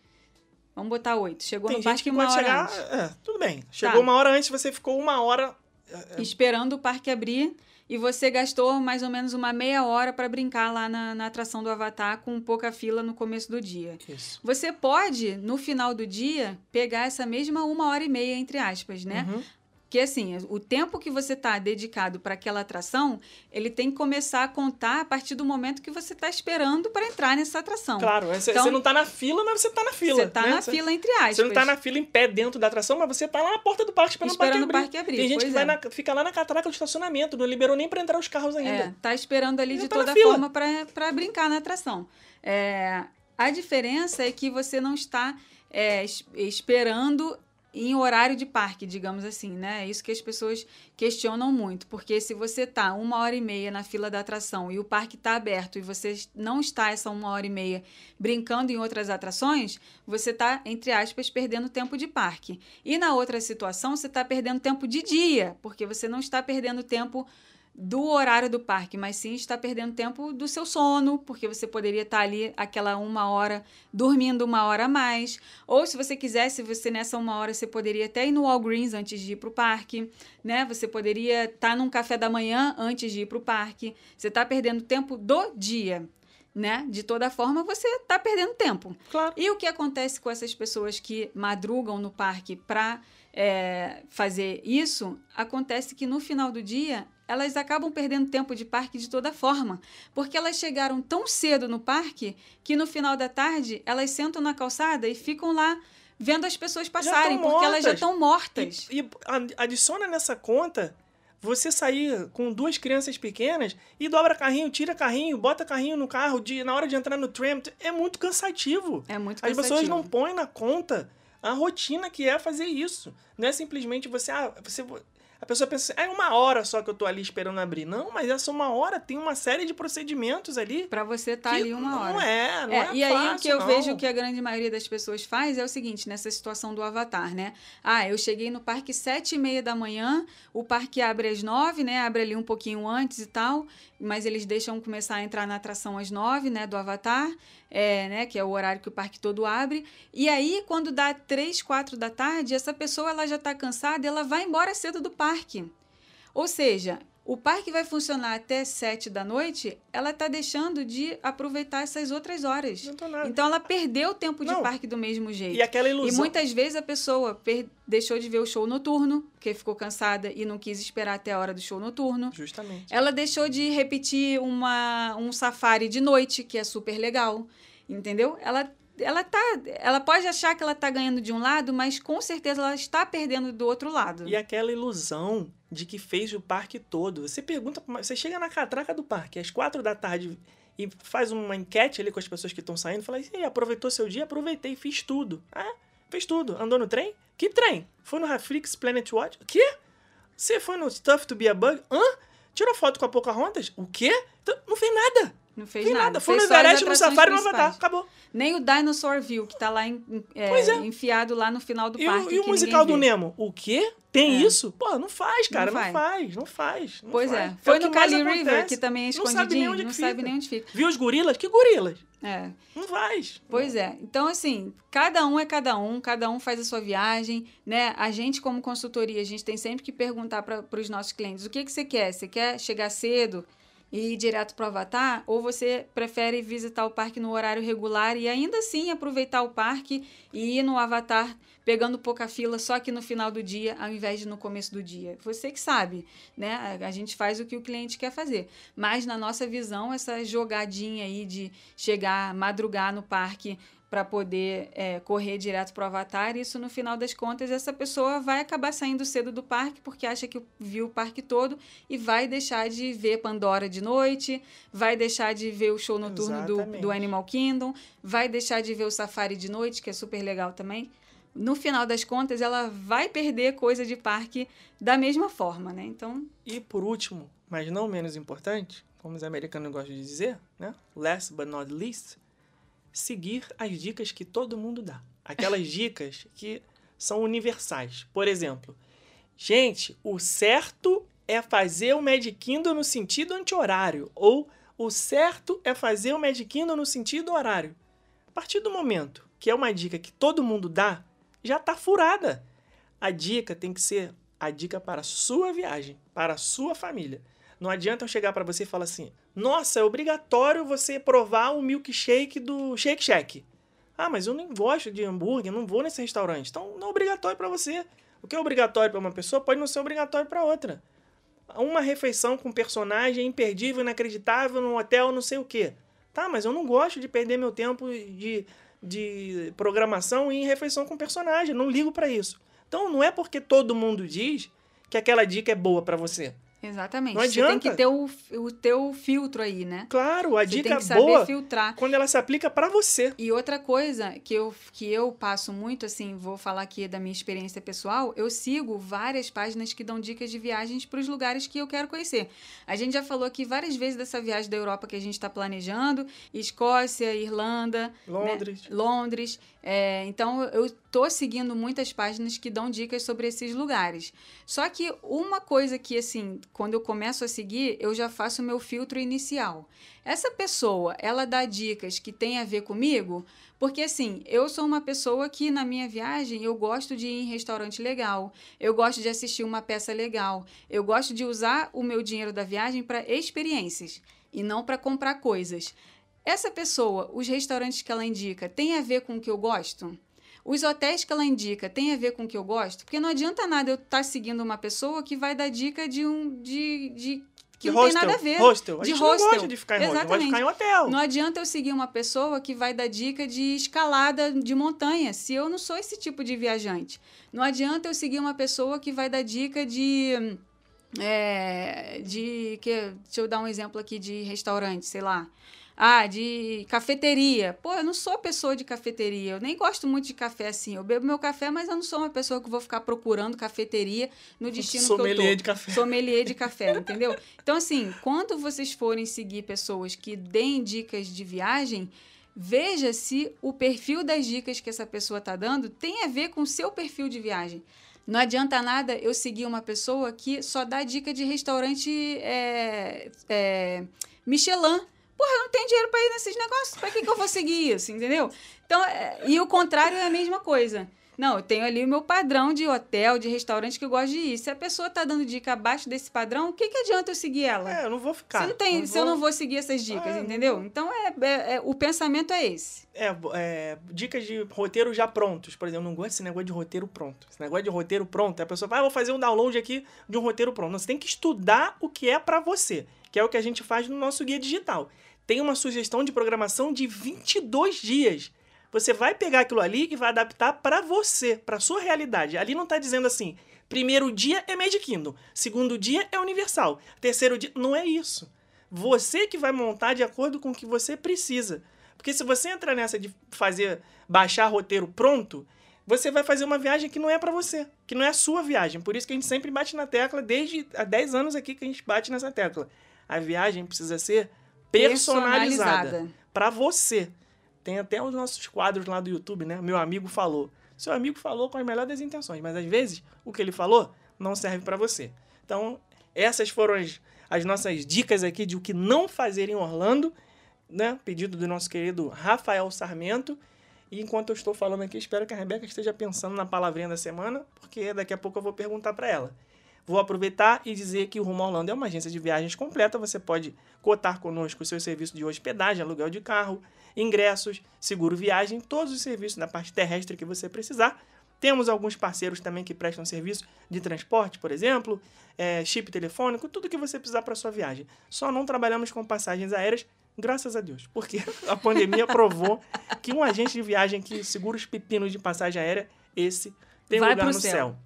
S1: Vamos botar oito. Chegou Tem no parque uma hora
S2: chegar,
S1: antes.
S2: É, tudo bem. Chegou tá. uma hora antes, você ficou uma hora...
S1: É, é, esperando o parque abrir e você gastou mais ou menos uma meia hora para brincar lá na, na, atração do Avatar com pouca fila no começo do dia.
S2: Isso.
S1: Você pode, no final do dia, pegar essa mesma uma hora e meia, entre aspas, né?
S2: Uhum.
S1: Porque assim, o tempo que você está dedicado para aquela atração, ele tem que começar a contar a partir do momento que você está esperando para entrar nessa atração.
S2: Claro, você, então, você não está na fila, mas você está na fila.
S1: Você está
S2: né?
S1: na você, fila, entre aspas.
S2: Você não está na fila em pé dentro da atração, mas você está lá na porta do parque esperando,
S1: esperando
S2: o parque abrir. Tem gente
S1: que
S2: é. na, fica lá na catraca do estacionamento, não liberou nem para entrar os carros ainda.
S1: É, tá esperando ali de tá toda forma para brincar na atração. É, a diferença é que você não está é, esperando em horário de parque, digamos assim, né? É isso que as pessoas questionam muito, porque se você tá uma hora e meia na fila da atração e o parque está aberto e você não está essa uma hora e meia brincando em outras atrações, você está entre aspas perdendo tempo de parque. E na outra situação você está perdendo tempo de dia, porque você não está perdendo tempo do horário do parque, mas sim está perdendo tempo do seu sono, porque você poderia estar ali aquela uma hora dormindo uma hora a mais. Ou se você quisesse, você nessa uma hora você poderia até ir no Walgreens antes de ir para o parque, né? Você poderia estar num café da manhã antes de ir para o parque. Você está perdendo tempo do dia. Né? De toda forma, você está perdendo tempo.
S2: Claro.
S1: E o que acontece com essas pessoas que madrugam no parque para é, fazer isso? Acontece que no final do dia elas acabam perdendo tempo de parque de toda forma, porque elas chegaram tão cedo no parque que no final da tarde elas sentam na calçada e ficam lá vendo as pessoas passarem, porque elas já estão mortas.
S2: E, e adiciona nessa conta você sair com duas crianças pequenas e dobra carrinho, tira carrinho, bota carrinho no carro, de, na hora de entrar no tram, é muito cansativo.
S1: É muito
S2: cansativo.
S1: As
S2: pessoas não põem na conta a rotina que é fazer isso. Não é simplesmente você, ah, você a pessoa pensa assim, é uma hora só que eu tô ali esperando abrir. Não, mas essa uma hora tem uma série de procedimentos ali.
S1: para você estar tá ali uma hora.
S2: Não é, não é, é
S1: E
S2: fácil,
S1: aí o que eu
S2: não.
S1: vejo que a grande maioria das pessoas faz é o seguinte, nessa situação do avatar, né? Ah, eu cheguei no parque sete e meia da manhã, o parque abre às nove, né? Abre ali um pouquinho antes e tal, mas eles deixam começar a entrar na atração às nove, né? Do avatar. é, né, que é o horário que o parque todo abre. E aí, quando dá três, quatro da tarde, essa pessoa ela já está cansada ela vai embora cedo do parque. Ou seja, o parque vai funcionar até sete da noite, ela está deixando de aproveitar essas outras horas.
S2: Não tô nada.
S1: Então ela perdeu o tempo de
S2: Não.
S1: parque do mesmo jeito.
S2: E aquela
S1: E
S2: ilusão.
S1: muitas vezes a pessoa per- deixou de ver o show noturno, porque ficou cansada e não quis esperar até a hora do show noturno.
S2: Justamente.
S1: Ela deixou de repetir uma, um safari de noite, que é super legal. Entendeu? Ela, ela, tá, ela pode achar que ela está ganhando de um lado, mas com certeza ela está perdendo do outro lado.
S2: E aquela ilusão de que fez o parque todo. Você pergunta, você chega na catraca do parque às quatro da tarde e faz uma enquete ali com as pessoas que estão saindo, fala assim, "E aí, aproveitou seu dia? Aproveitei, fiz tudo. Ah, fez tudo. Andou no trem? Que trem? Foi no Raflix Planet Watch? O quê? Você foi no Stuff to be a Bug? Hã? Tirou foto com a Pocahontas? O quê? Então, Não fez nada.
S1: Não fez nada.
S2: nada. Foi no Everest, no Safari, no. Avatar. Acabou.
S1: Nem o Dinosaur View, que tá lá em- é,
S2: é.
S1: enfiado lá no final do
S2: E,
S1: parque.
S2: o, e o musical do
S1: vê.
S2: Nemo? O quê? Tem
S1: É.
S2: isso? Pô, não faz, cara. Não,
S1: Não
S2: faz. Não faz. não
S1: Pois
S2: faz.
S1: é. Foi no Cali River, que também é
S2: Não sabe nem
S1: escondidinho.
S2: onde
S1: Não sabe
S2: fica.
S1: nem onde fica.
S2: Viu os gorilas? Que gorilas?
S1: É.
S2: Não faz.
S1: Pois é. Então, assim, cada um é cada um, cada um faz a sua viagem, né? A gente, como consultoria, a gente tem sempre que perguntar para os nossos clientes: o que, que você quer? Você quer chegar cedo e ir direto para o Avatar? Ou você prefere visitar o parque no horário regular e ainda assim aproveitar o parque e ir no Avatar pegando pouca fila só que no final do dia, ao invés de no começo do dia? Você que sabe, né? A gente faz o que o cliente quer fazer. Mas, na nossa visão, essa jogadinha aí de chegar, madrugar no parque para poder é, correr direto para o Avatar, isso no final das contas, essa pessoa vai acabar saindo cedo do parque porque acha que viu o parque todo e vai deixar de ver Pandora de noite, vai deixar de ver o show noturno do, do Animal Kingdom, vai deixar de ver o Safari de noite, que é super legal também. No final das contas, ela vai perder coisa de parque da mesma forma, né? Então,
S2: E por último, mas não menos importante, como os americanos gostam de dizer, né? Last but not least, seguir as dicas que todo mundo dá. Aquelas *laughs* dicas que são universais. Por exemplo, gente, o certo é fazer o Magic Kingdom no sentido anti-horário. Ou o certo é fazer o Magic Kingdom no sentido horário. A partir do momento que é uma dica que todo mundo dá, já está furada. A dica tem que ser a dica para a sua viagem, para a sua família. Não adianta eu chegar para você e falar assim: nossa, é obrigatório você provar o milkshake do Shake Shack. Ah, mas eu nem gosto de hambúrguer, não vou nesse restaurante. Então não é obrigatório para você. O que é obrigatório para uma pessoa pode não ser obrigatório para outra. Uma refeição com personagem imperdível, inacreditável, num hotel, não sei o quê. Tá, mas eu não gosto de perder meu tempo de, de programação em refeição com personagem. Não ligo para isso. Então não é porque todo mundo diz que aquela dica é boa para você.
S1: Exatamente.
S2: Não
S1: Você tem
S2: adianta.
S1: que ter o, o teu filtro aí, né?
S2: Claro, a
S1: Você
S2: dica
S1: tem que saber
S2: boa
S1: filtrar.
S2: quando ela se aplica para você.
S1: E outra coisa que eu, que eu passo muito, assim, vou falar aqui da minha experiência pessoal, eu sigo várias páginas que dão dicas de viagens para os lugares que eu quero conhecer. A gente já falou aqui várias vezes dessa viagem da Europa que a gente está planejando, Escócia, Irlanda,
S2: Londres.
S1: né? Londres. É, então, eu tô seguindo muitas páginas que dão dicas sobre esses lugares. Só que uma coisa que, assim, quando eu começo a seguir, eu já faço o meu filtro inicial. Essa pessoa, ela dá dicas que tem a ver comigo, porque, assim, eu sou uma pessoa que, na minha viagem, eu gosto de ir em restaurante legal, eu gosto de assistir uma peça legal, eu gosto de usar o meu dinheiro da viagem para experiências e não para comprar coisas. Essa pessoa, os restaurantes que ela indica, tem a ver com o que eu gosto? Os hotéis que ela indica tem a ver com o que eu gosto? Porque não adianta nada eu estar seguindo uma pessoa que vai dar dica de um. de. de que
S2: De
S1: não
S2: hostel,
S1: tem nada a ver.
S2: Hostel. A
S1: de hostel.
S2: não gosta de ficar em hostel, gosta de ficar em hotel.
S1: Não adianta eu seguir uma pessoa que vai dar dica de escalada de montanha, se eu não sou esse tipo de viajante. Não adianta eu seguir uma pessoa que vai dar dica de. é, de. Que, deixa eu dar um exemplo aqui de restaurante, sei lá. Ah, de cafeteria. Pô, eu não sou pessoa de cafeteria. Eu nem gosto muito de café assim. Eu bebo meu café, mas eu não sou uma pessoa que vou ficar procurando cafeteria no destino que eu tô.
S2: Sommelier de café.
S1: Sommelier de café, entendeu? Então, assim, quando vocês forem seguir pessoas que deem dicas de viagem, veja se o perfil das dicas que essa pessoa está dando tem a ver com o seu perfil de viagem. Não adianta nada eu seguir uma pessoa que só dá dica de restaurante é, é, Michelin. Porra, eu não tenho dinheiro pra ir nesses negócios. Pra que, que eu vou seguir isso, entendeu? Então, é, e o contrário é a mesma coisa. Não, eu tenho ali o meu padrão de hotel, de restaurante que eu gosto de ir. Se a pessoa tá dando dica abaixo desse padrão, o que, que adianta eu seguir ela?
S2: É, eu não vou ficar.
S1: se, não tem,
S2: não
S1: se eu não vou seguir essas dicas,
S2: não
S1: entendeu? Então, é, é- é- o pensamento é esse.
S2: É, é, dicas de roteiro já prontos. Por exemplo, eu não gosto desse negócio de roteiro pronto. Esse negócio de roteiro pronto, a pessoa vai, ah, vou fazer um download aqui de um roteiro pronto. Não, você tem que estudar o que é pra você, que é o que a gente faz no nosso guia digital. Tem uma sugestão de programação de 22 dias. Você vai pegar aquilo ali e vai adaptar pra você, pra sua realidade. Ali não tá dizendo assim, primeiro dia é Magic Kingdom, segundo dia é Universal, terceiro dia... Não é isso. Você que vai montar de acordo com o que você precisa. Porque se você entrar nessa de fazer, baixar roteiro pronto, você vai fazer uma viagem que não é pra você, que não é a sua viagem. Por isso que a gente sempre bate na tecla, desde há 10 anos aqui que a gente bate nessa tecla. A viagem precisa ser personalizada Pra você. Tem até os nossos quadros lá do YouTube, né? Meu amigo falou. Seu amigo falou com as melhores das intenções, mas às vezes o que ele falou não serve pra você. Então, essas foram as, as nossas dicas aqui de o que não fazer em Orlando, né? Pedido do nosso querido Rafael Sarmento. E enquanto eu estou falando aqui, espero que a Rebeca esteja pensando na palavrinha da semana, porque daqui a pouco eu vou perguntar para ela. Vou aproveitar e dizer que o Rumo Orlando é uma agência de viagens completa. Você pode cotar conosco o seu serviço de hospedagem, aluguel de carro, ingressos, seguro viagem, todos os serviços da parte terrestre que você precisar. Temos alguns parceiros também que prestam serviço de transporte, por exemplo, é, chip telefônico, tudo que você precisar para sua viagem. Só não trabalhamos com passagens aéreas, graças a Deus, porque *laughs* a pandemia provou que um agente de viagem que segura os pepinos de passagem aérea, esse tem
S1: Vai
S2: lugar no
S1: céu.
S2: céu.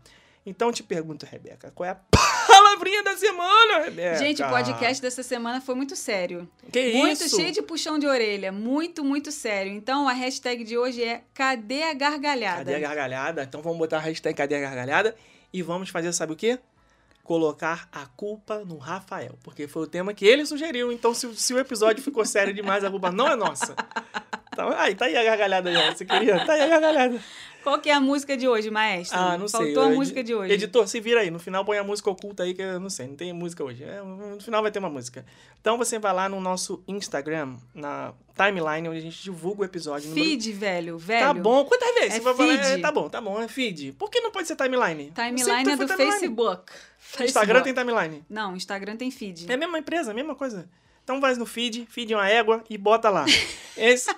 S2: Então te pergunto, Rebeca, qual é a palavrinha da semana, Rebeca?
S1: Gente, o podcast dessa semana foi muito sério.
S2: Que
S1: muito
S2: isso?
S1: cheio de puxão de orelha. Muito, muito sério. Então, a hashtag de hoje é Cadê a gargalhada?
S2: Cadê a gargalhada? Então vamos botar a hashtag Cadê a gargalhada? E vamos fazer, sabe o quê? Colocar a culpa no Rafael. Porque foi o tema que ele sugeriu. Então, se, se o episódio ficou sério demais, a culpa não é nossa. Então, aí, tá aí a gargalhada ó. Você queria? Tá aí a gargalhada.
S1: Qual que é a música de hoje, maestro?
S2: Ah, não sei.
S1: Faltou a música de hoje.
S2: Editor, se vira aí. No final põe a música oculta aí, que eu não sei. Não tem música hoje. É, no final vai ter uma música. Então você vai lá no nosso Instagram, na timeline, onde a gente divulga o episódio. número-
S1: Feed, velho, velho.
S2: Tá bom. Quantas vezes?
S1: É
S2: você vai falar,
S1: feed.
S2: é, tá bom, tá bom. É feed. Por que não pode ser timeline?
S1: Timeline é do
S2: timeline.
S1: Facebook.
S2: Instagram tem
S1: Facebook.
S2: timeline.
S1: Não, Instagram tem feed.
S2: É a mesma empresa, a mesma coisa. Então vai no feed, feed uma égua e bota lá. *laughs* Esse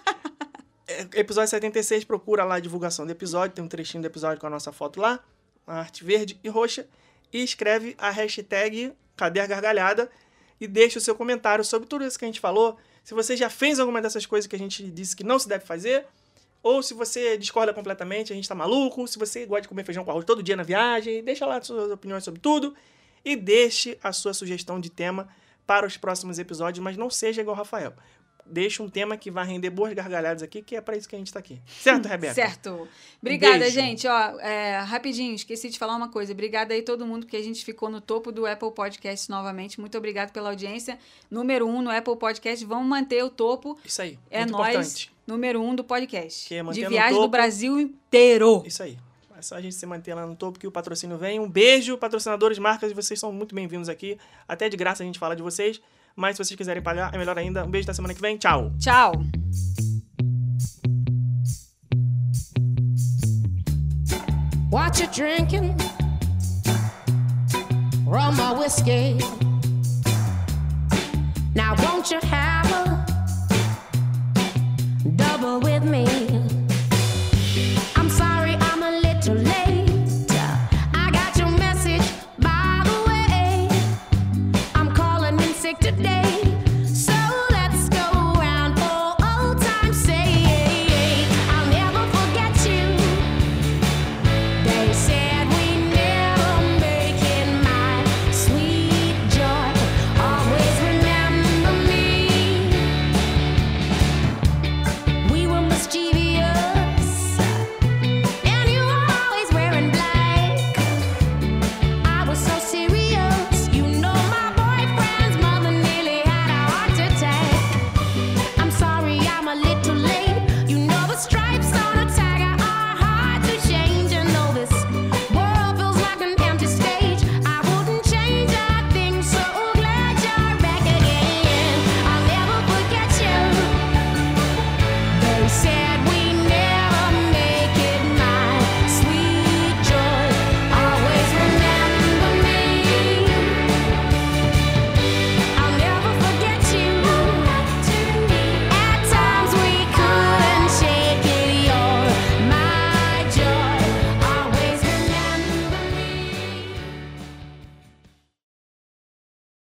S2: episódio 76, procura lá a divulgação do episódio, tem um trechinho do episódio com a nossa foto lá, a arte verde e roxa, e escreve a hashtag Cadê a Gargalhada e deixa o seu comentário sobre tudo isso que a gente falou. Se você já fez alguma dessas coisas que a gente disse que não se deve fazer, ou se você discorda completamente, a gente tá maluco, se você gosta de comer feijão com arroz todo dia na viagem, deixa lá suas opiniões sobre tudo e deixe a sua sugestão de tema para os próximos episódios, mas não seja igual o Rafael. Deixe um tema que vai render boas gargalhadas aqui, que é para isso que a gente tá aqui. Certo, Rebeca?
S1: Certo. Obrigada,
S2: Beijo.
S1: gente. Ó, é, rapidinho, esqueci de falar uma coisa. Obrigada aí todo mundo, porque a gente ficou no topo do Apple Podcast novamente. Muito obrigado pela audiência. Número um no Apple Podcast. Vamos manter o topo.
S2: Isso aí.
S1: É
S2: muito
S1: nós,
S2: importante.
S1: número um do podcast.
S2: Que é
S1: de viagem do. Brasil inteiro.
S2: Isso aí. É só a gente se manter lá no topo que o patrocínio vem. Um beijo, patrocinadores, marcas, vocês são muito bem-vindos aqui. Até de graça a gente fala de vocês. Mas se vocês quiserem pagar, é melhor ainda. Um beijo da semana que vem. Tchau.
S1: Tchau.
S3: What you drinking? Rum or whiskey? Now won't you have a double with me?